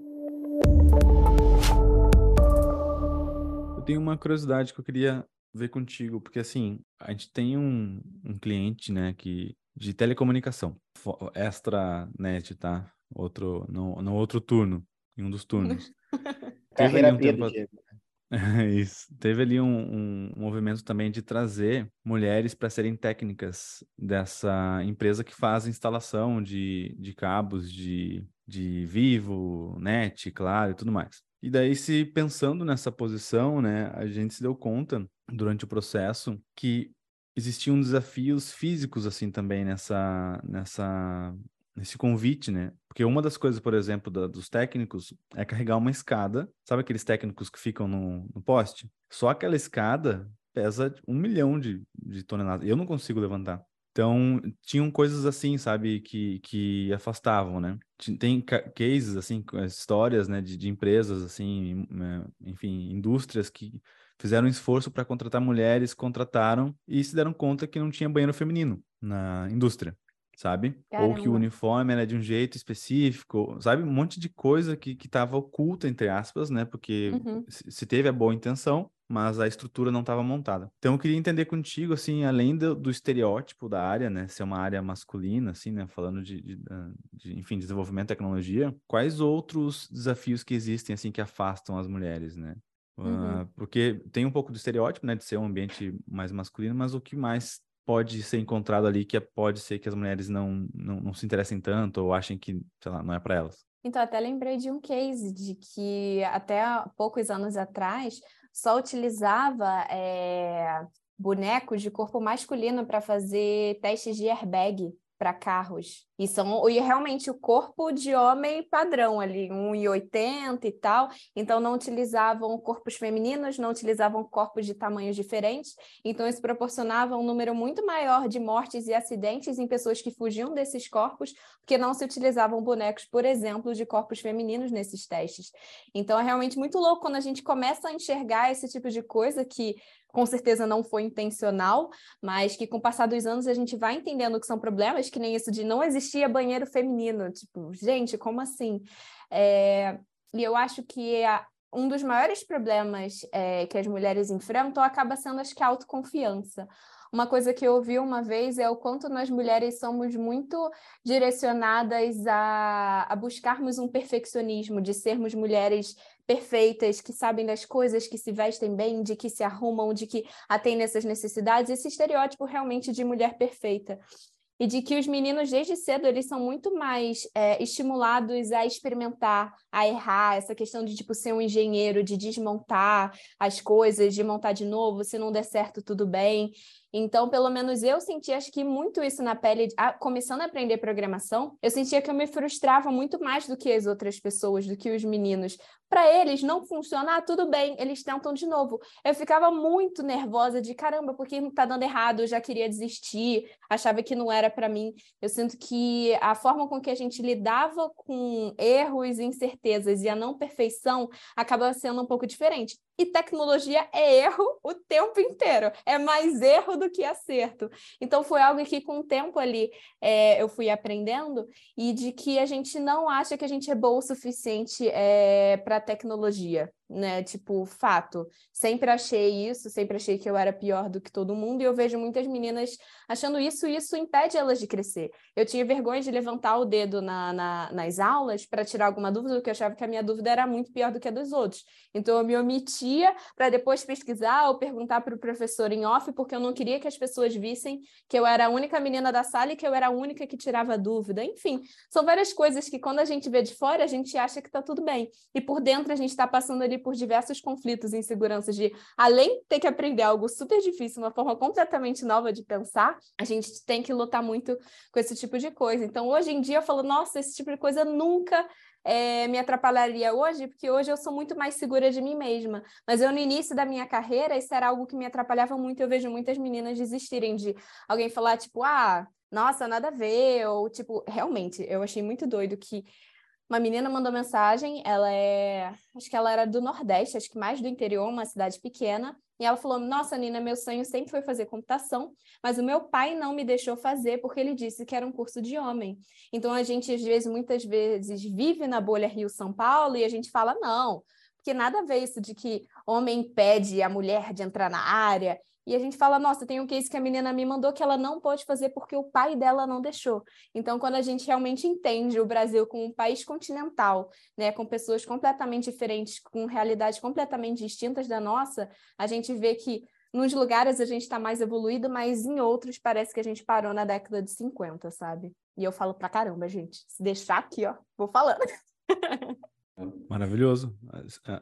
Eu tenho uma curiosidade que eu queria ver contigo, porque assim, a gente tem um, um cliente, né, que de telecomunicação. Extra-net, tá? Outro, no, no outro turno, em um dos turnos. Carreira um tempo... Isso. Teve ali um, um, movimento também de trazer mulheres para serem técnicas dessa empresa que faz instalação de, de cabos de, de vivo, net, claro e tudo mais. E daí, se pensando nessa posição, né, a gente se deu conta durante o processo que existiam desafios físicos assim também nessa nessa nesse convite, né? Porque uma das coisas, por exemplo, da, dos técnicos é carregar uma escada. Sabe aqueles técnicos que ficam no, no poste? Só aquela escada pesa um milhão de, de toneladas. Eu não consigo levantar. Então, tinham coisas assim, sabe, que, que afastavam, né? Tem cases, assim, histórias, né, de, de empresas, assim, né, enfim, indústrias que fizeram um esforço para contratar mulheres, contrataram e se deram conta que não tinha banheiro feminino na indústria, sabe? Caramba. Ou que o uniforme era de um jeito específico, sabe? Um monte de coisa que estava oculta, entre aspas, né? Porque uhum. se teve a boa intenção, mas a estrutura não estava montada. Então eu queria entender contigo, assim, além do, do, estereótipo da área, né, ser uma área masculina, assim, né, falando de, de, de, enfim, desenvolvimento de tecnologia, quais outros desafios que existem, assim, que afastam as mulheres, né? Uhum. Uh, porque tem um pouco do estereótipo, né, de ser um ambiente mais masculino, mas o que mais pode ser encontrado ali que é, pode ser que as mulheres não, não, não se interessem tanto ou achem que, sei lá, não é para elas? Então, até lembrei de um case de que até poucos anos atrás só utilizava é, bonecos de corpo masculino para fazer testes de airbag para carros. E são e realmente o corpo de homem padrão ali, 1,80 e tal. Então não utilizavam corpos femininos, não utilizavam corpos de tamanhos diferentes. Então isso proporcionava um número muito maior de mortes e acidentes em pessoas que fugiam desses corpos, porque não se utilizavam bonecos, por exemplo, de corpos femininos nesses testes. Então é realmente muito louco quando a gente começa a enxergar esse tipo de coisa que com certeza não foi intencional, mas que com o passar dos anos a gente vai entendendo que são problemas, que nem isso de não existia banheiro feminino. Tipo, gente, como assim? É... E eu acho que a... um dos maiores problemas é, que as mulheres enfrentam acaba sendo, acho que, a autoconfiança. Uma coisa que eu ouvi uma vez é o quanto nós mulheres somos muito direcionadas a, a buscarmos um perfeccionismo, de sermos mulheres perfeitas, que sabem das coisas, que se vestem bem, de que se arrumam, de que atendem essas necessidades, esse estereótipo realmente de mulher perfeita. E de que os meninos desde cedo eles são muito mais é, estimulados a experimentar, a errar, essa questão de tipo ser um engenheiro, de desmontar as coisas, de montar de novo, se não der certo tudo bem. Então, pelo menos eu senti, acho que muito isso na pele, a, começando a aprender programação, eu sentia que eu me frustrava muito mais do que as outras pessoas, do que os meninos. Para eles não funcionar, tudo bem, eles tentam de novo. Eu ficava muito nervosa de caramba, porque não tá dando errado, eu já queria desistir, achava que não era para mim. Eu sinto que a forma com que a gente lidava com erros, incertezas e a não perfeição acaba sendo um pouco diferente. E tecnologia é erro o tempo inteiro. É mais erro do que acerto. Então, foi algo que, com o tempo ali, é, eu fui aprendendo e de que a gente não acha que a gente é boa o suficiente é, para tecnologia. Né? Tipo, fato. Sempre achei isso, sempre achei que eu era pior do que todo mundo, e eu vejo muitas meninas achando isso, e isso impede elas de crescer. Eu tinha vergonha de levantar o dedo na, na nas aulas para tirar alguma dúvida, porque eu achava que a minha dúvida era muito pior do que a dos outros. Então, eu me omitia para depois pesquisar ou perguntar para o professor em off, porque eu não queria que as pessoas vissem que eu era a única menina da sala e que eu era a única que tirava dúvida. Enfim, são várias coisas que quando a gente vê de fora, a gente acha que está tudo bem. E por dentro, a gente está passando ali por diversos conflitos e inseguranças de, além de ter que aprender algo super difícil, uma forma completamente nova de pensar, a gente tem que lutar muito com esse tipo de coisa. Então, hoje em dia, eu falo, nossa, esse tipo de coisa nunca é, me atrapalharia hoje, porque hoje eu sou muito mais segura de mim mesma. Mas eu, no início da minha carreira, isso era algo que me atrapalhava muito. Eu vejo muitas meninas desistirem de alguém falar, tipo, ah, nossa, nada a ver, ou tipo, realmente, eu achei muito doido que uma menina mandou mensagem, ela é, acho que ela era do Nordeste, acho que mais do interior, uma cidade pequena, e ela falou: Nossa, Nina, meu sonho sempre foi fazer computação, mas o meu pai não me deixou fazer porque ele disse que era um curso de homem. Então a gente, às vezes, muitas vezes, vive na bolha Rio-São Paulo e a gente fala: Não, porque nada a ver isso de que homem impede a mulher de entrar na área. E a gente fala, nossa, tem um case que a menina me mandou que ela não pode fazer porque o pai dela não deixou. Então, quando a gente realmente entende o Brasil como um país continental, né, com pessoas completamente diferentes, com realidades completamente distintas da nossa, a gente vê que nos lugares a gente está mais evoluído, mas em outros parece que a gente parou na década de 50, sabe? E eu falo pra caramba, gente. Se deixar aqui, ó, vou falando. Maravilhoso.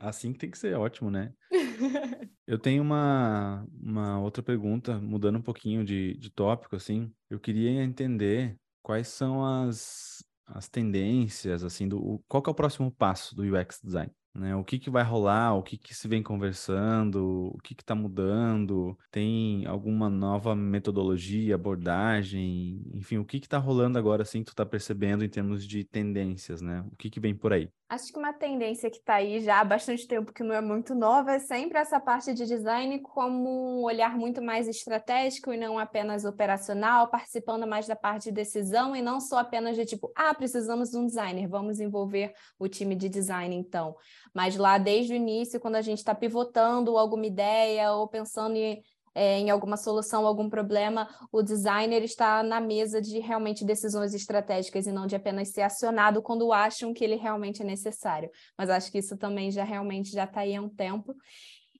Assim que tem que ser, ótimo, né? Eu tenho uma, uma outra pergunta, mudando um pouquinho de, de tópico, assim. Eu queria entender quais são as, as tendências, assim, do qual é o próximo passo do UX design? Né? O que, que vai rolar, o que, que se vem conversando, o que está mudando, tem alguma nova metodologia, abordagem, enfim, o que está rolando agora, assim, que tu está percebendo em termos de tendências, né? O que, que vem por aí? Acho que uma tendência que está aí já há bastante tempo, que não é muito nova, é sempre essa parte de design como um olhar muito mais estratégico e não apenas operacional, participando mais da parte de decisão e não só apenas de tipo, ah, precisamos de um designer, vamos envolver o time de design então. Mas lá desde o início, quando a gente está pivotando alguma ideia ou pensando em é, em alguma solução, algum problema, o designer está na mesa de realmente decisões estratégicas e não de apenas ser acionado quando acham que ele realmente é necessário. Mas acho que isso também já realmente já está aí há um tempo.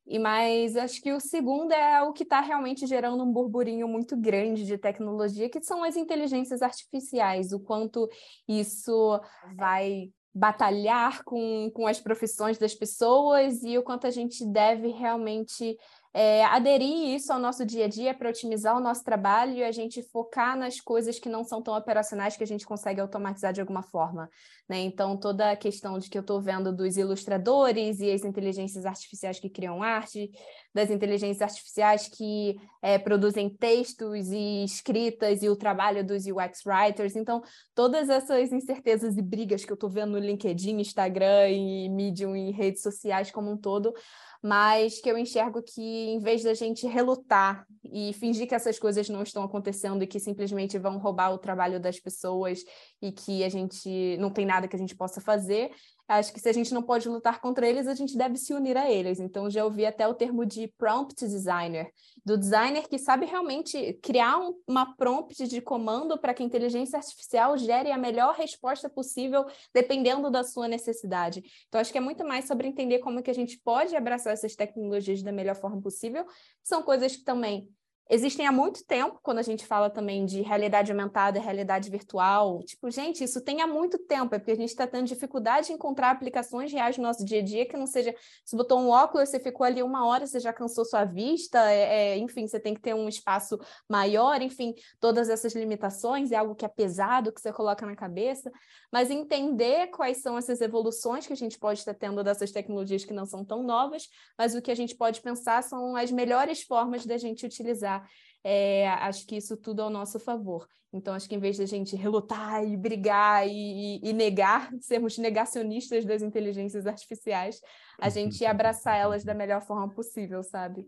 E mas acho que o segundo é o que está realmente gerando um burburinho muito grande de tecnologia, que são as inteligências artificiais, o quanto isso vai batalhar com, com as profissões das pessoas e o quanto a gente deve realmente é, aderir isso ao nosso dia a dia para otimizar o nosso trabalho e a gente focar nas coisas que não são tão operacionais que a gente consegue automatizar de alguma forma. Né? Então, toda a questão de que eu estou vendo dos ilustradores e as inteligências artificiais que criam arte, das inteligências artificiais que é, produzem textos e escritas e o trabalho dos UX writers. Então, todas essas incertezas e brigas que eu estou vendo no LinkedIn, Instagram e Medium e redes sociais como um todo, mas que eu enxergo que em vez da gente relutar e fingir que essas coisas não estão acontecendo e que simplesmente vão roubar o trabalho das pessoas e que a gente não tem nada que a gente possa fazer, acho que se a gente não pode lutar contra eles, a gente deve se unir a eles. Então, já ouvi até o termo de prompt designer, do designer que sabe realmente criar um, uma prompt de comando para que a inteligência artificial gere a melhor resposta possível, dependendo da sua necessidade. Então, acho que é muito mais sobre entender como que a gente pode abraçar essas tecnologias da melhor forma possível. São coisas que também existem há muito tempo, quando a gente fala também de realidade aumentada, realidade virtual. Tipo, gente, isso tem há muito tempo, é porque a gente está tendo dificuldade de encontrar aplicações reais no nosso dia a dia que não seja. Se botou um óculos, você ficou ali uma hora, você já cansou sua vista, é, é, enfim, você tem que ter um espaço maior, enfim, todas essas limitações é algo que é pesado, que você coloca na cabeça, mas entender quais são essas evoluções que a gente pode estar tendo dessas tecnologias que não são tão novas, mas o que a gente pode pensar são as melhores formas da gente utilizar é, acho que isso tudo ao nosso favor. Então, acho que em vez de a gente relutar e brigar e, e, negar, sermos negacionistas das inteligências artificiais, a gente abraçar elas da melhor forma possível, sabe?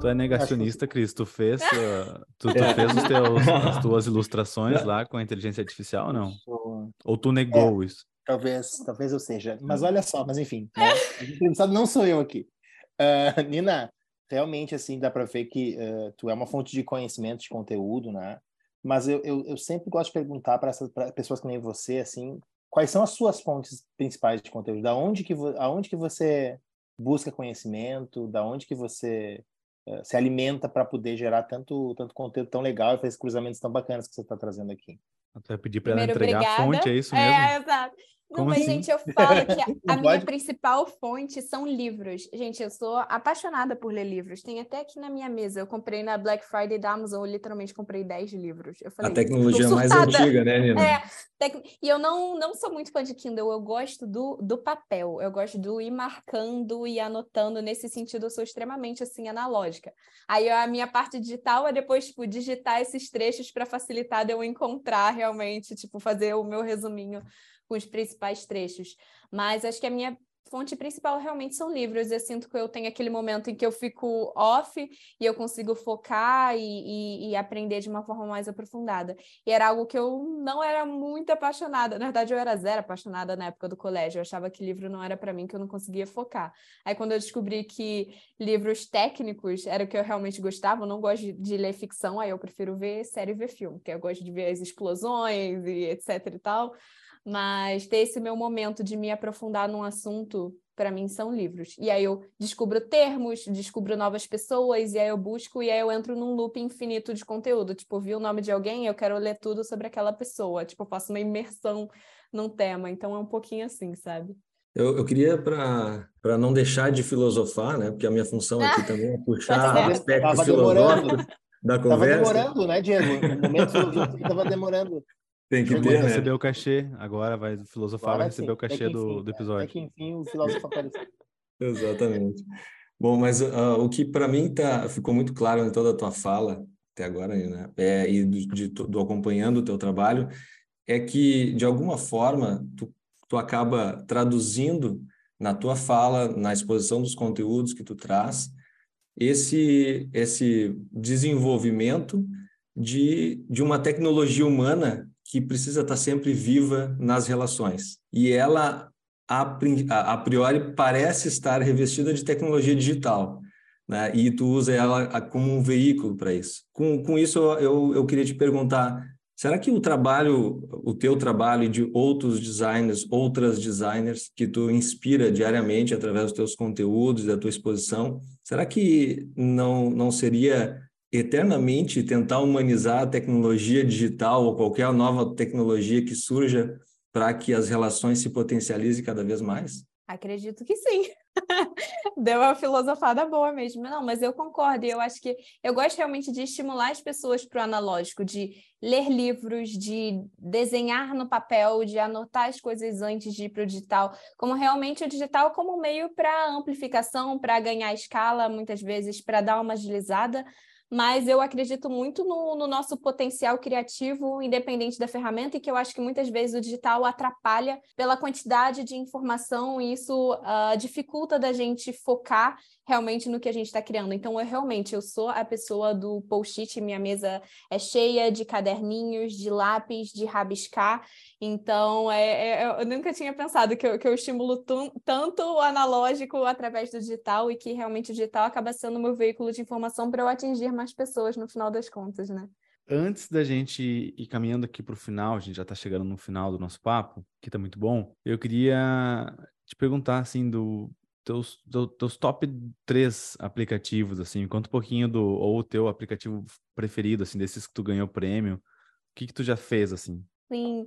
Tu é negacionista, Cris? Tu fez, uh, tu, tu é. fez os teus, as tuas ilustrações lá com a inteligência artificial ou não? Ou tu negou é. isso? Talvez, talvez eu seja. Mas olha só, mas enfim, né? não sou eu aqui. Uh, Nina, realmente, assim, dá para ver que uh, tu é uma fonte de conhecimento, de conteúdo, né? Mas eu, eu, eu sempre gosto de perguntar para essas pra pessoas que nem você, assim, quais são as suas fontes principais de conteúdo? Da onde que, aonde que você busca conhecimento? Da onde que você uh, se alimenta para poder gerar tanto, tanto conteúdo tão legal e fazer esses cruzamentos tão bacanas que você está trazendo aqui? Até pedir para ela entregar obrigada. a fonte, é isso mesmo? É, exato. Não, Como mas, assim? gente, eu falo que a, a minha principal fonte são livros. Gente, eu sou apaixonada por ler livros. Tem até aqui na minha mesa. Eu comprei na Black Friday da Amazon, eu literalmente comprei 10 livros. Eu falei, a tecnologia mais antiga, né, Nina? É, tec... e eu não, não sou muito fã de Kindle, eu gosto do, do papel. Eu gosto do ir marcando e anotando. Nesse sentido, eu sou extremamente, assim, analógica. Aí a minha parte digital é depois, tipo, digitar esses trechos para facilitar de eu encontrar realmente, tipo, fazer o meu resuminho com os principais trechos. Mas acho que a minha fonte principal realmente são livros. Eu sinto que eu tenho aquele momento em que eu fico off e eu consigo focar e, e, e, aprender de uma forma mais aprofundada. E era algo que eu não era muito apaixonada. Na verdade, eu era zero apaixonada na época do colégio. Eu achava que livro não era para mim, que eu não conseguia focar. Aí, quando eu descobri que livros técnicos era o que eu realmente gostava, eu não gosto de, ler ficção, aí eu prefiro ver série e ver filme, porque eu gosto de ver as explosões e etc e tal. Mas ter esse meu momento de me aprofundar num assunto, para mim, são livros. E aí eu descubro termos, descubro novas pessoas, e aí eu busco, e aí eu entro num loop infinito de conteúdo. Tipo, vi o nome de alguém, eu quero ler tudo sobre aquela pessoa. Tipo, eu faço uma imersão num tema. Então é um pouquinho assim, sabe? Eu, eu queria, para não deixar de filosofar, né? Porque a minha função aqui também é puxar aspectos filosóficos da conversa. Estava demorando, né, Diego? O momento filosófico estava demorando. Tem que ter, né? receber o cachê. Agora vai filosofar, Agora vai receber sim. o cachê enfim, do, do episódio. É que enfim o filósofo apareceu. Exatamente. Bom, mas uh, o que para mim tá, ficou muito claro em toda a tua fala até agora, né? É, e do, de, do acompanhando o teu trabalho, é que, de alguma forma, tu, tu acaba traduzindo na tua fala, na exposição dos conteúdos que tu traz, esse, esse desenvolvimento de, de uma tecnologia humana que precisa estar sempre viva nas relações. E ela, a, a priori, parece estar revestida de tecnologia digital. Né? E tu usa ela como um veículo para isso. Com, com isso, eu, eu queria te perguntar, será que o trabalho, o teu trabalho e de outros designers, outras designers que tu inspira diariamente através dos teus conteúdos, da tua exposição, será que não, não seria eternamente tentar humanizar a tecnologia digital ou qualquer nova tecnologia que surja para que as relações se potencializem cada vez mais? Acredito que sim. Deu uma filosofada boa mesmo. Não, mas eu concordo. Eu acho que eu gosto realmente de estimular as pessoas para o analógico, de ler livros, de desenhar no papel, de anotar as coisas antes de ir para o digital. Como realmente o digital como meio para amplificação, para ganhar escala, muitas vezes para dar uma agilizada, mas eu acredito muito no, no, nosso potencial criativo, independente da ferramenta, e que eu acho que muitas vezes o digital atrapalha pela quantidade de informação, e isso uh, dificulta da gente focar realmente no que a gente está criando. Então, eu realmente eu sou a pessoa do post-it, minha mesa é cheia de caderninhos, de lápis, de rabiscar. Então, é, é, eu nunca tinha pensado que eu, que eu estimulo tanto o analógico através do digital e que realmente o digital acaba sendo meu veículo de informação para eu atingir mais pessoas no final das contas, né? Antes da gente ir caminhando aqui para o final, a gente já está chegando no final do nosso papo, que está muito bom. Eu queria te perguntar assim do teus, teus top três aplicativos, assim, conta um pouquinho do, ou o teu aplicativo preferido, assim, desses que tu ganhou prêmio, o que que tu já fez, assim? Sim,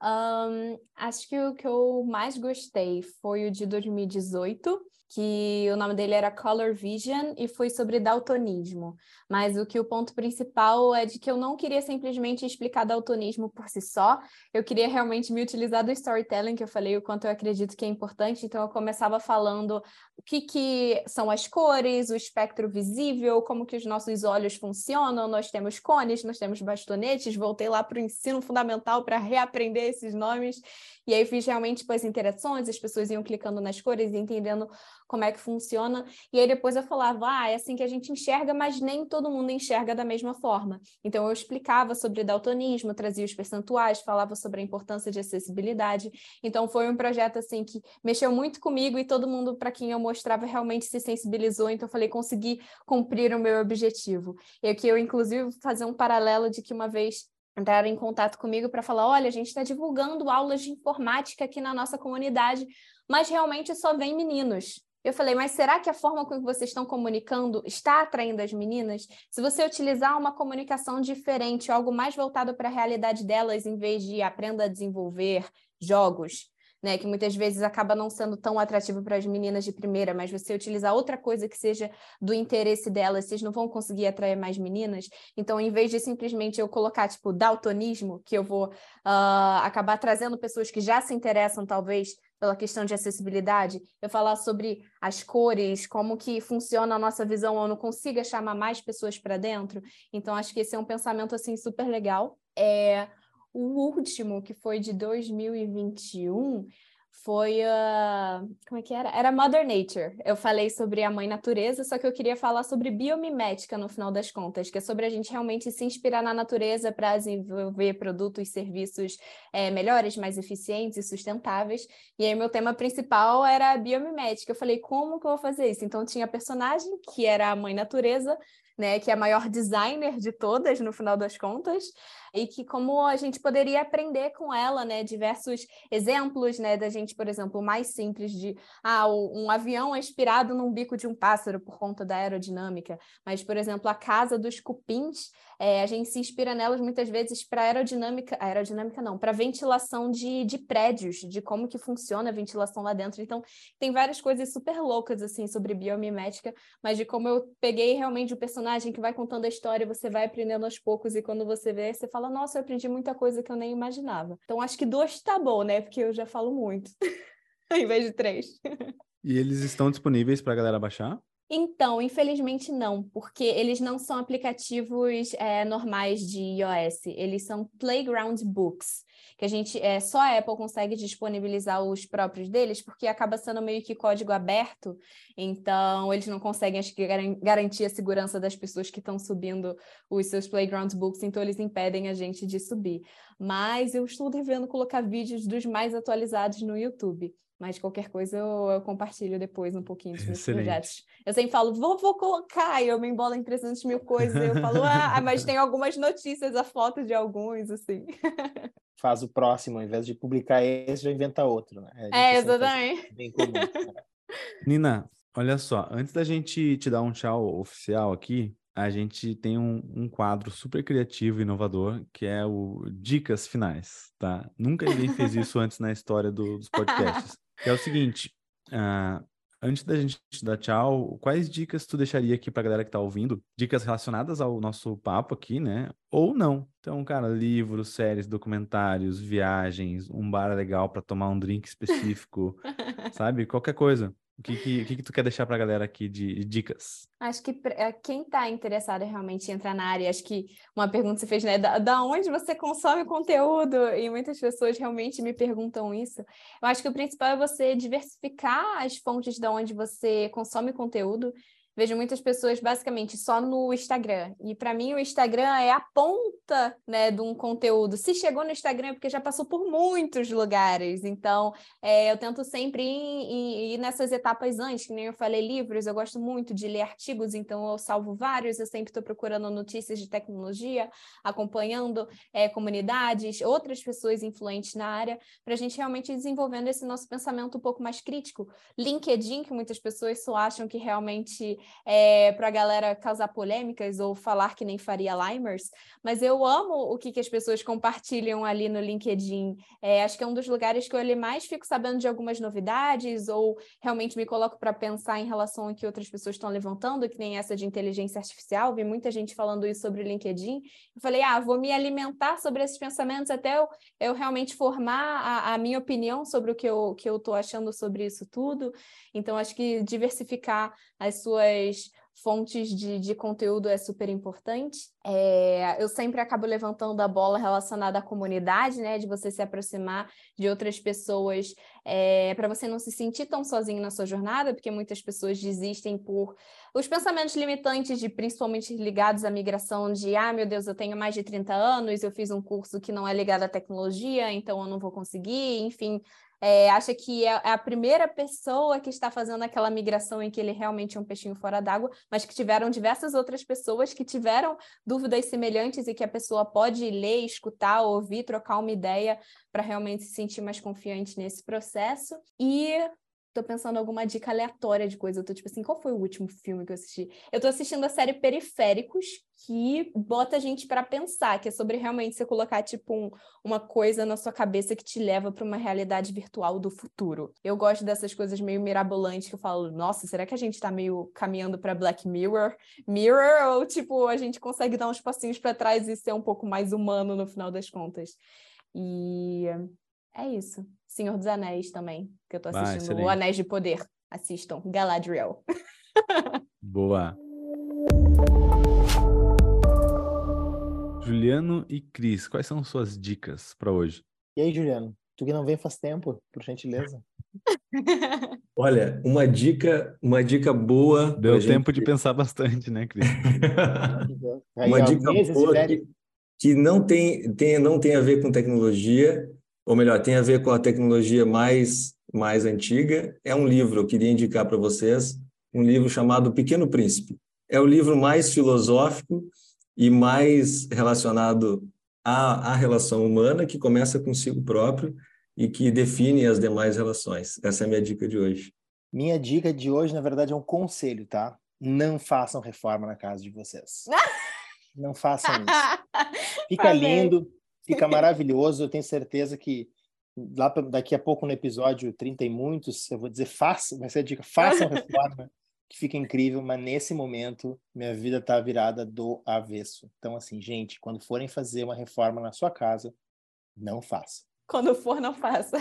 um, acho que o que eu mais gostei foi o de 2018, que o nome dele era Color Vision e foi sobre daltonismo. Mas o que o ponto principal é de que eu não queria simplesmente explicar daltonismo por si só, eu queria realmente me utilizar do storytelling, que eu falei o quanto eu acredito que é importante, então eu começava falando o que, que são as cores, o espectro visível, como que os nossos olhos funcionam, nós temos cones, nós temos bastonetes, voltei lá para o ensino fundamental para reaprender esses nomes, e aí fiz realmente tipo, as interações, as pessoas iam clicando nas cores e entendendo como é que funciona. E aí depois eu falava, ah, é assim que a gente enxerga, mas nem todo mundo enxerga da mesma forma. Então eu explicava sobre daltonismo, trazia os percentuais, falava sobre a importância de acessibilidade. Então foi um projeto assim que mexeu muito comigo e todo mundo para quem eu mostrava realmente se sensibilizou. Então eu falei, consegui cumprir o meu objetivo. E aqui eu inclusive fazer um paralelo de que uma vez entraram em contato comigo para falar: olha, a gente está divulgando aulas de informática aqui na nossa comunidade, mas realmente só vem meninos. Eu falei, mas será que a forma com que vocês estão comunicando está atraindo as meninas? Se você utilizar uma comunicação diferente, algo mais voltado para a realidade delas, em vez de aprenda a desenvolver jogos, né, que muitas vezes acaba não sendo tão atrativo para as meninas de primeira, mas você utilizar outra coisa que seja do interesse delas, vocês não vão conseguir atrair mais meninas. Então, em vez de simplesmente eu colocar, tipo, daltonismo, que eu vou uh, acabar trazendo pessoas que já se interessam, talvez, pela questão de acessibilidade, eu falar sobre as cores, como que funciona a nossa visão, eu não consiga chamar mais pessoas para dentro. Então, acho que esse é um pensamento, assim, super legal. É o último, que foi de 2021, foi. Uh, como é que era? Era Mother Nature. Eu falei sobre a mãe natureza, só que eu queria falar sobre biomimética no final das contas, que é sobre a gente realmente se inspirar na natureza para desenvolver produtos e serviços é, melhores, mais eficientes e sustentáveis. E aí, meu tema principal era a biomimética. Eu falei, como que eu vou fazer isso? Então, tinha a personagem, que era a mãe natureza, né, que é a maior designer de todas, no final das contas, e que como a gente poderia aprender com ela, né, diversos exemplos, né, da gente, por exemplo, mais simples de, ah, um avião é inspirado num bico de um pássaro por conta da aerodinâmica, mas, por exemplo, a casa dos cupins, é, a gente se inspira nelas muitas vezes para aerodinâmica, aerodinâmica não, para ventilação de, de prédios, de como que funciona a ventilação lá dentro, então tem várias coisas super loucas, assim, sobre biomimética, mas de como eu peguei realmente o personagem que vai contando a história, você vai aprendendo aos poucos, e quando você vê, você fala, fala, nossa, eu aprendi muita coisa que eu nem imaginava. Então acho que dois tá bom, né? Porque eu já falo muito, em vez de três. E eles estão disponíveis para a galera baixar? Então, infelizmente não, porque eles não são aplicativos é, normais de iOS, eles são Playground Books, que a gente é, só a Apple consegue disponibilizar os próprios deles, porque acaba sendo meio que código aberto, então eles não conseguem acho que garantir a segurança das pessoas que estão subindo os seus Playground Books, então eles impedem a gente de subir. Mas eu estou devendo colocar vídeos dos mais atualizados no YouTube. Mas qualquer coisa eu, eu compartilho depois um pouquinho dos meus Excelente. projetos. Eu sempre falo, vou, vou colocar, e eu me embolo em 300 mil coisas. eu falo, ah, mas tem algumas notícias, a foto de alguns, assim. Faz o próximo, ao invés de publicar esse, já inventa outro, né? É, exatamente. Bem comum. Né? Nina, olha só, antes da gente te dar um tchau oficial aqui, a gente tem um, um, quadro super criativo e inovador, que é o Dicas Finais, tá? Nunca ninguém fez isso antes na história do, dos podcasts. Que é o seguinte, uh, antes da gente dar tchau, quais dicas tu deixaria aqui pra galera que tá ouvindo? Dicas relacionadas ao nosso papo aqui, né? Ou não. Então, cara, livros, séries, documentários, viagens, um bar legal para tomar um drink específico, sabe? Qualquer coisa. O que, que, que, que tu quer deixar para a galera aqui de, de, dicas? Acho que eh, quem está interessado em realmente entrar na área, acho que uma pergunta você fez, né? Da, da onde você consome conteúdo? E muitas pessoas realmente me perguntam isso. Eu acho que o principal é você diversificar as fontes de onde você consome conteúdo vejo muitas pessoas basicamente só no Instagram. E para mim o Instagram é a ponta, né, de um conteúdo. Se chegou no Instagram é porque já passou por muitos lugares. Então, é, eu tento sempre ir, ir, ir, nessas etapas antes, que nem eu falei livros, eu gosto muito de ler artigos, então eu salvo vários, eu sempre estou procurando notícias de tecnologia, acompanhando é, comunidades, outras pessoas influentes na área, para a gente realmente desenvolvendo esse nosso pensamento um pouco mais crítico. LinkedIn, que muitas pessoas só acham que realmente é, para a galera causar polêmicas ou falar que nem faria Limers, mas eu amo o que, que as pessoas compartilham ali no LinkedIn. É, acho que é um dos lugares que eu ali mais fico sabendo de algumas novidades ou realmente me coloco para pensar em relação ao que outras pessoas estão levantando, que nem essa de inteligência artificial. Vi muita gente falando isso sobre o LinkedIn. Eu falei, ah, vou me alimentar sobre esses pensamentos até eu, eu realmente formar a, a minha opinião sobre o que eu estou que eu achando sobre isso tudo. Então, acho que diversificar as suas fontes de, de conteúdo é super importante. É, eu sempre acabo levantando a bola relacionada à comunidade, né? De você se aproximar de outras pessoas, é, para você não se sentir tão sozinho na sua jornada, porque muitas pessoas desistem por os pensamentos limitantes, de principalmente ligados à migração, de ah, meu Deus, eu tenho mais de 30 anos, eu fiz um curso que não é ligado à tecnologia, então eu não vou conseguir, enfim é, acha que é, é a primeira pessoa que está fazendo aquela migração em que ele realmente é um peixinho fora d'água, mas que tiveram diversas outras pessoas que tiveram dúvidas semelhantes e que a pessoa pode ler, escutar, ouvir, trocar uma ideia para realmente se sentir mais confiante nesse processo. E tô pensando alguma dica aleatória de coisa. Eu tô tipo assim, qual foi o último filme que eu assisti? Eu tô assistindo a série Periféricos, que bota a gente para pensar, que é sobre realmente você colocar tipo um, uma coisa na sua cabeça que te leva para uma realidade virtual do futuro. Eu gosto dessas coisas meio mirabolantes que eu falo, nossa, será que a gente tá meio caminhando para Black Mirror? Mirror ou tipo a gente consegue dar uns passinhos para trás e ser um pouco mais humano no final das contas? E é isso. Senhor dos Anéis também, que eu tô assistindo. Ah, o Anéis de Poder. Assistam. Galadriel. Boa. Juliano e Cris, quais são suas dicas para hoje? E aí, Juliano? Tu que não vem faz tempo, por gentileza. Olha, uma dica, uma dica boa. Deu tempo gente... de pensar bastante, né, Cris? uma dica boa que, que, não tem, tem, não tem a ver com tecnologia, ou melhor, tem a ver com a tecnologia mais, mais antiga. É um livro, eu queria indicar para vocês, um livro chamado Pequeno Príncipe. É o livro mais filosófico e mais relacionado à, à relação humana, que começa consigo próprio e que define as demais relações. Essa é a minha dica de hoje. Minha dica de hoje, na verdade, é um conselho, tá? Não façam reforma na casa de vocês. Não façam isso. Fica lindo, Fica maravilhoso. Eu tenho certeza que lá daqui a pouco no episódio 30 e muitos, eu vou dizer faça, vai ser a dica, façam reforma, que fica incrível, mas nesse momento minha vida está virada do avesso. Então assim, gente, quando forem fazer uma reforma na sua casa, não faça. Quando for, não faça.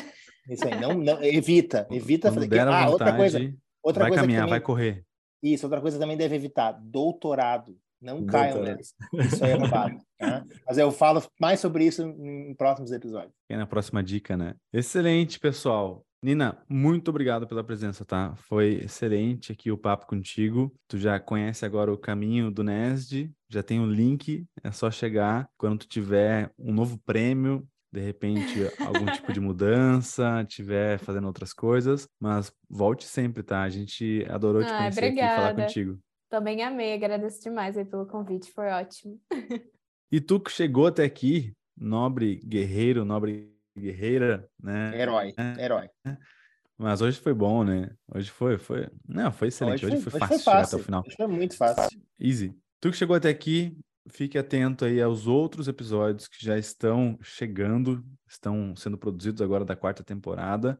Isso aí, não, não evita, evita quando fazer. ah, vontade, outra coisa, outra vai coisa caminhar, também, vai correr. Isso, outra coisa também deve evitar, doutorado. Não caiam nessa. Isso aí é roubado. Né? Mas eu falo mais sobre isso em próximos episódios. E na próxima dica, né? Excelente, pessoal. Nina, muito obrigado pela presença, tá? Foi excelente aqui o papo contigo. Tu já conhece agora o caminho do NESD, já tem o link, é só chegar. Quando tu tiver um novo prêmio, de repente algum tipo de mudança, tiver fazendo outras coisas, mas volte sempre, tá? A gente adorou te ah, conhecer obrigada. aqui e falar contigo. Também amei, agradeço demais aí pelo convite, foi ótimo. e tu que chegou até aqui, nobre guerreiro, nobre guerreira, né? Herói, é. herói. Mas hoje foi bom, né? Hoje foi, foi. Não, foi excelente. Hoje, hoje foi, foi, fácil, foi fácil chegar até o final. Hoje foi muito fácil. Easy. Tu que chegou até aqui, fique atento aí aos outros episódios que já estão chegando, estão sendo produzidos agora da quarta temporada.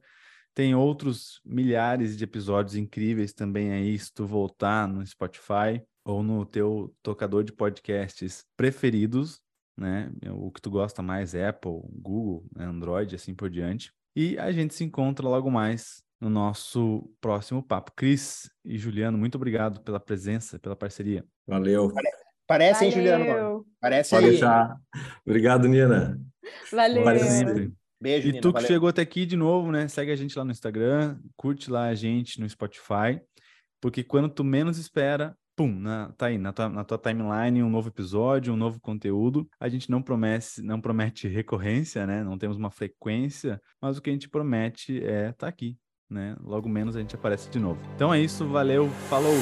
Tem outros milhares de episódios incríveis também aí, se tu voltar no Spotify ou no teu tocador de podcasts preferidos, né? O que tu gosta mais, Apple, Google, né? Android, assim por diante. E a gente se encontra logo mais no nosso próximo papo. Cris e Juliano, muito obrigado pela presença, pela parceria. Valeu. Parece, hein, Juliano? Parece Pode aí. Deixar. Obrigado, Nina. Valeu. Valeu sempre. Beijo, E Nina, tu que valeu. chegou até aqui de novo, né? Segue a gente lá no Instagram, curte lá a gente no Spotify, porque quando tu menos espera, pum, na, tá aí na tua, na tua timeline um novo episódio, um novo conteúdo. A gente não promete, não promete recorrência, né? Não temos uma frequência, mas o que a gente promete é tá aqui, né? Logo menos a gente aparece de novo. Então é isso, valeu, falou!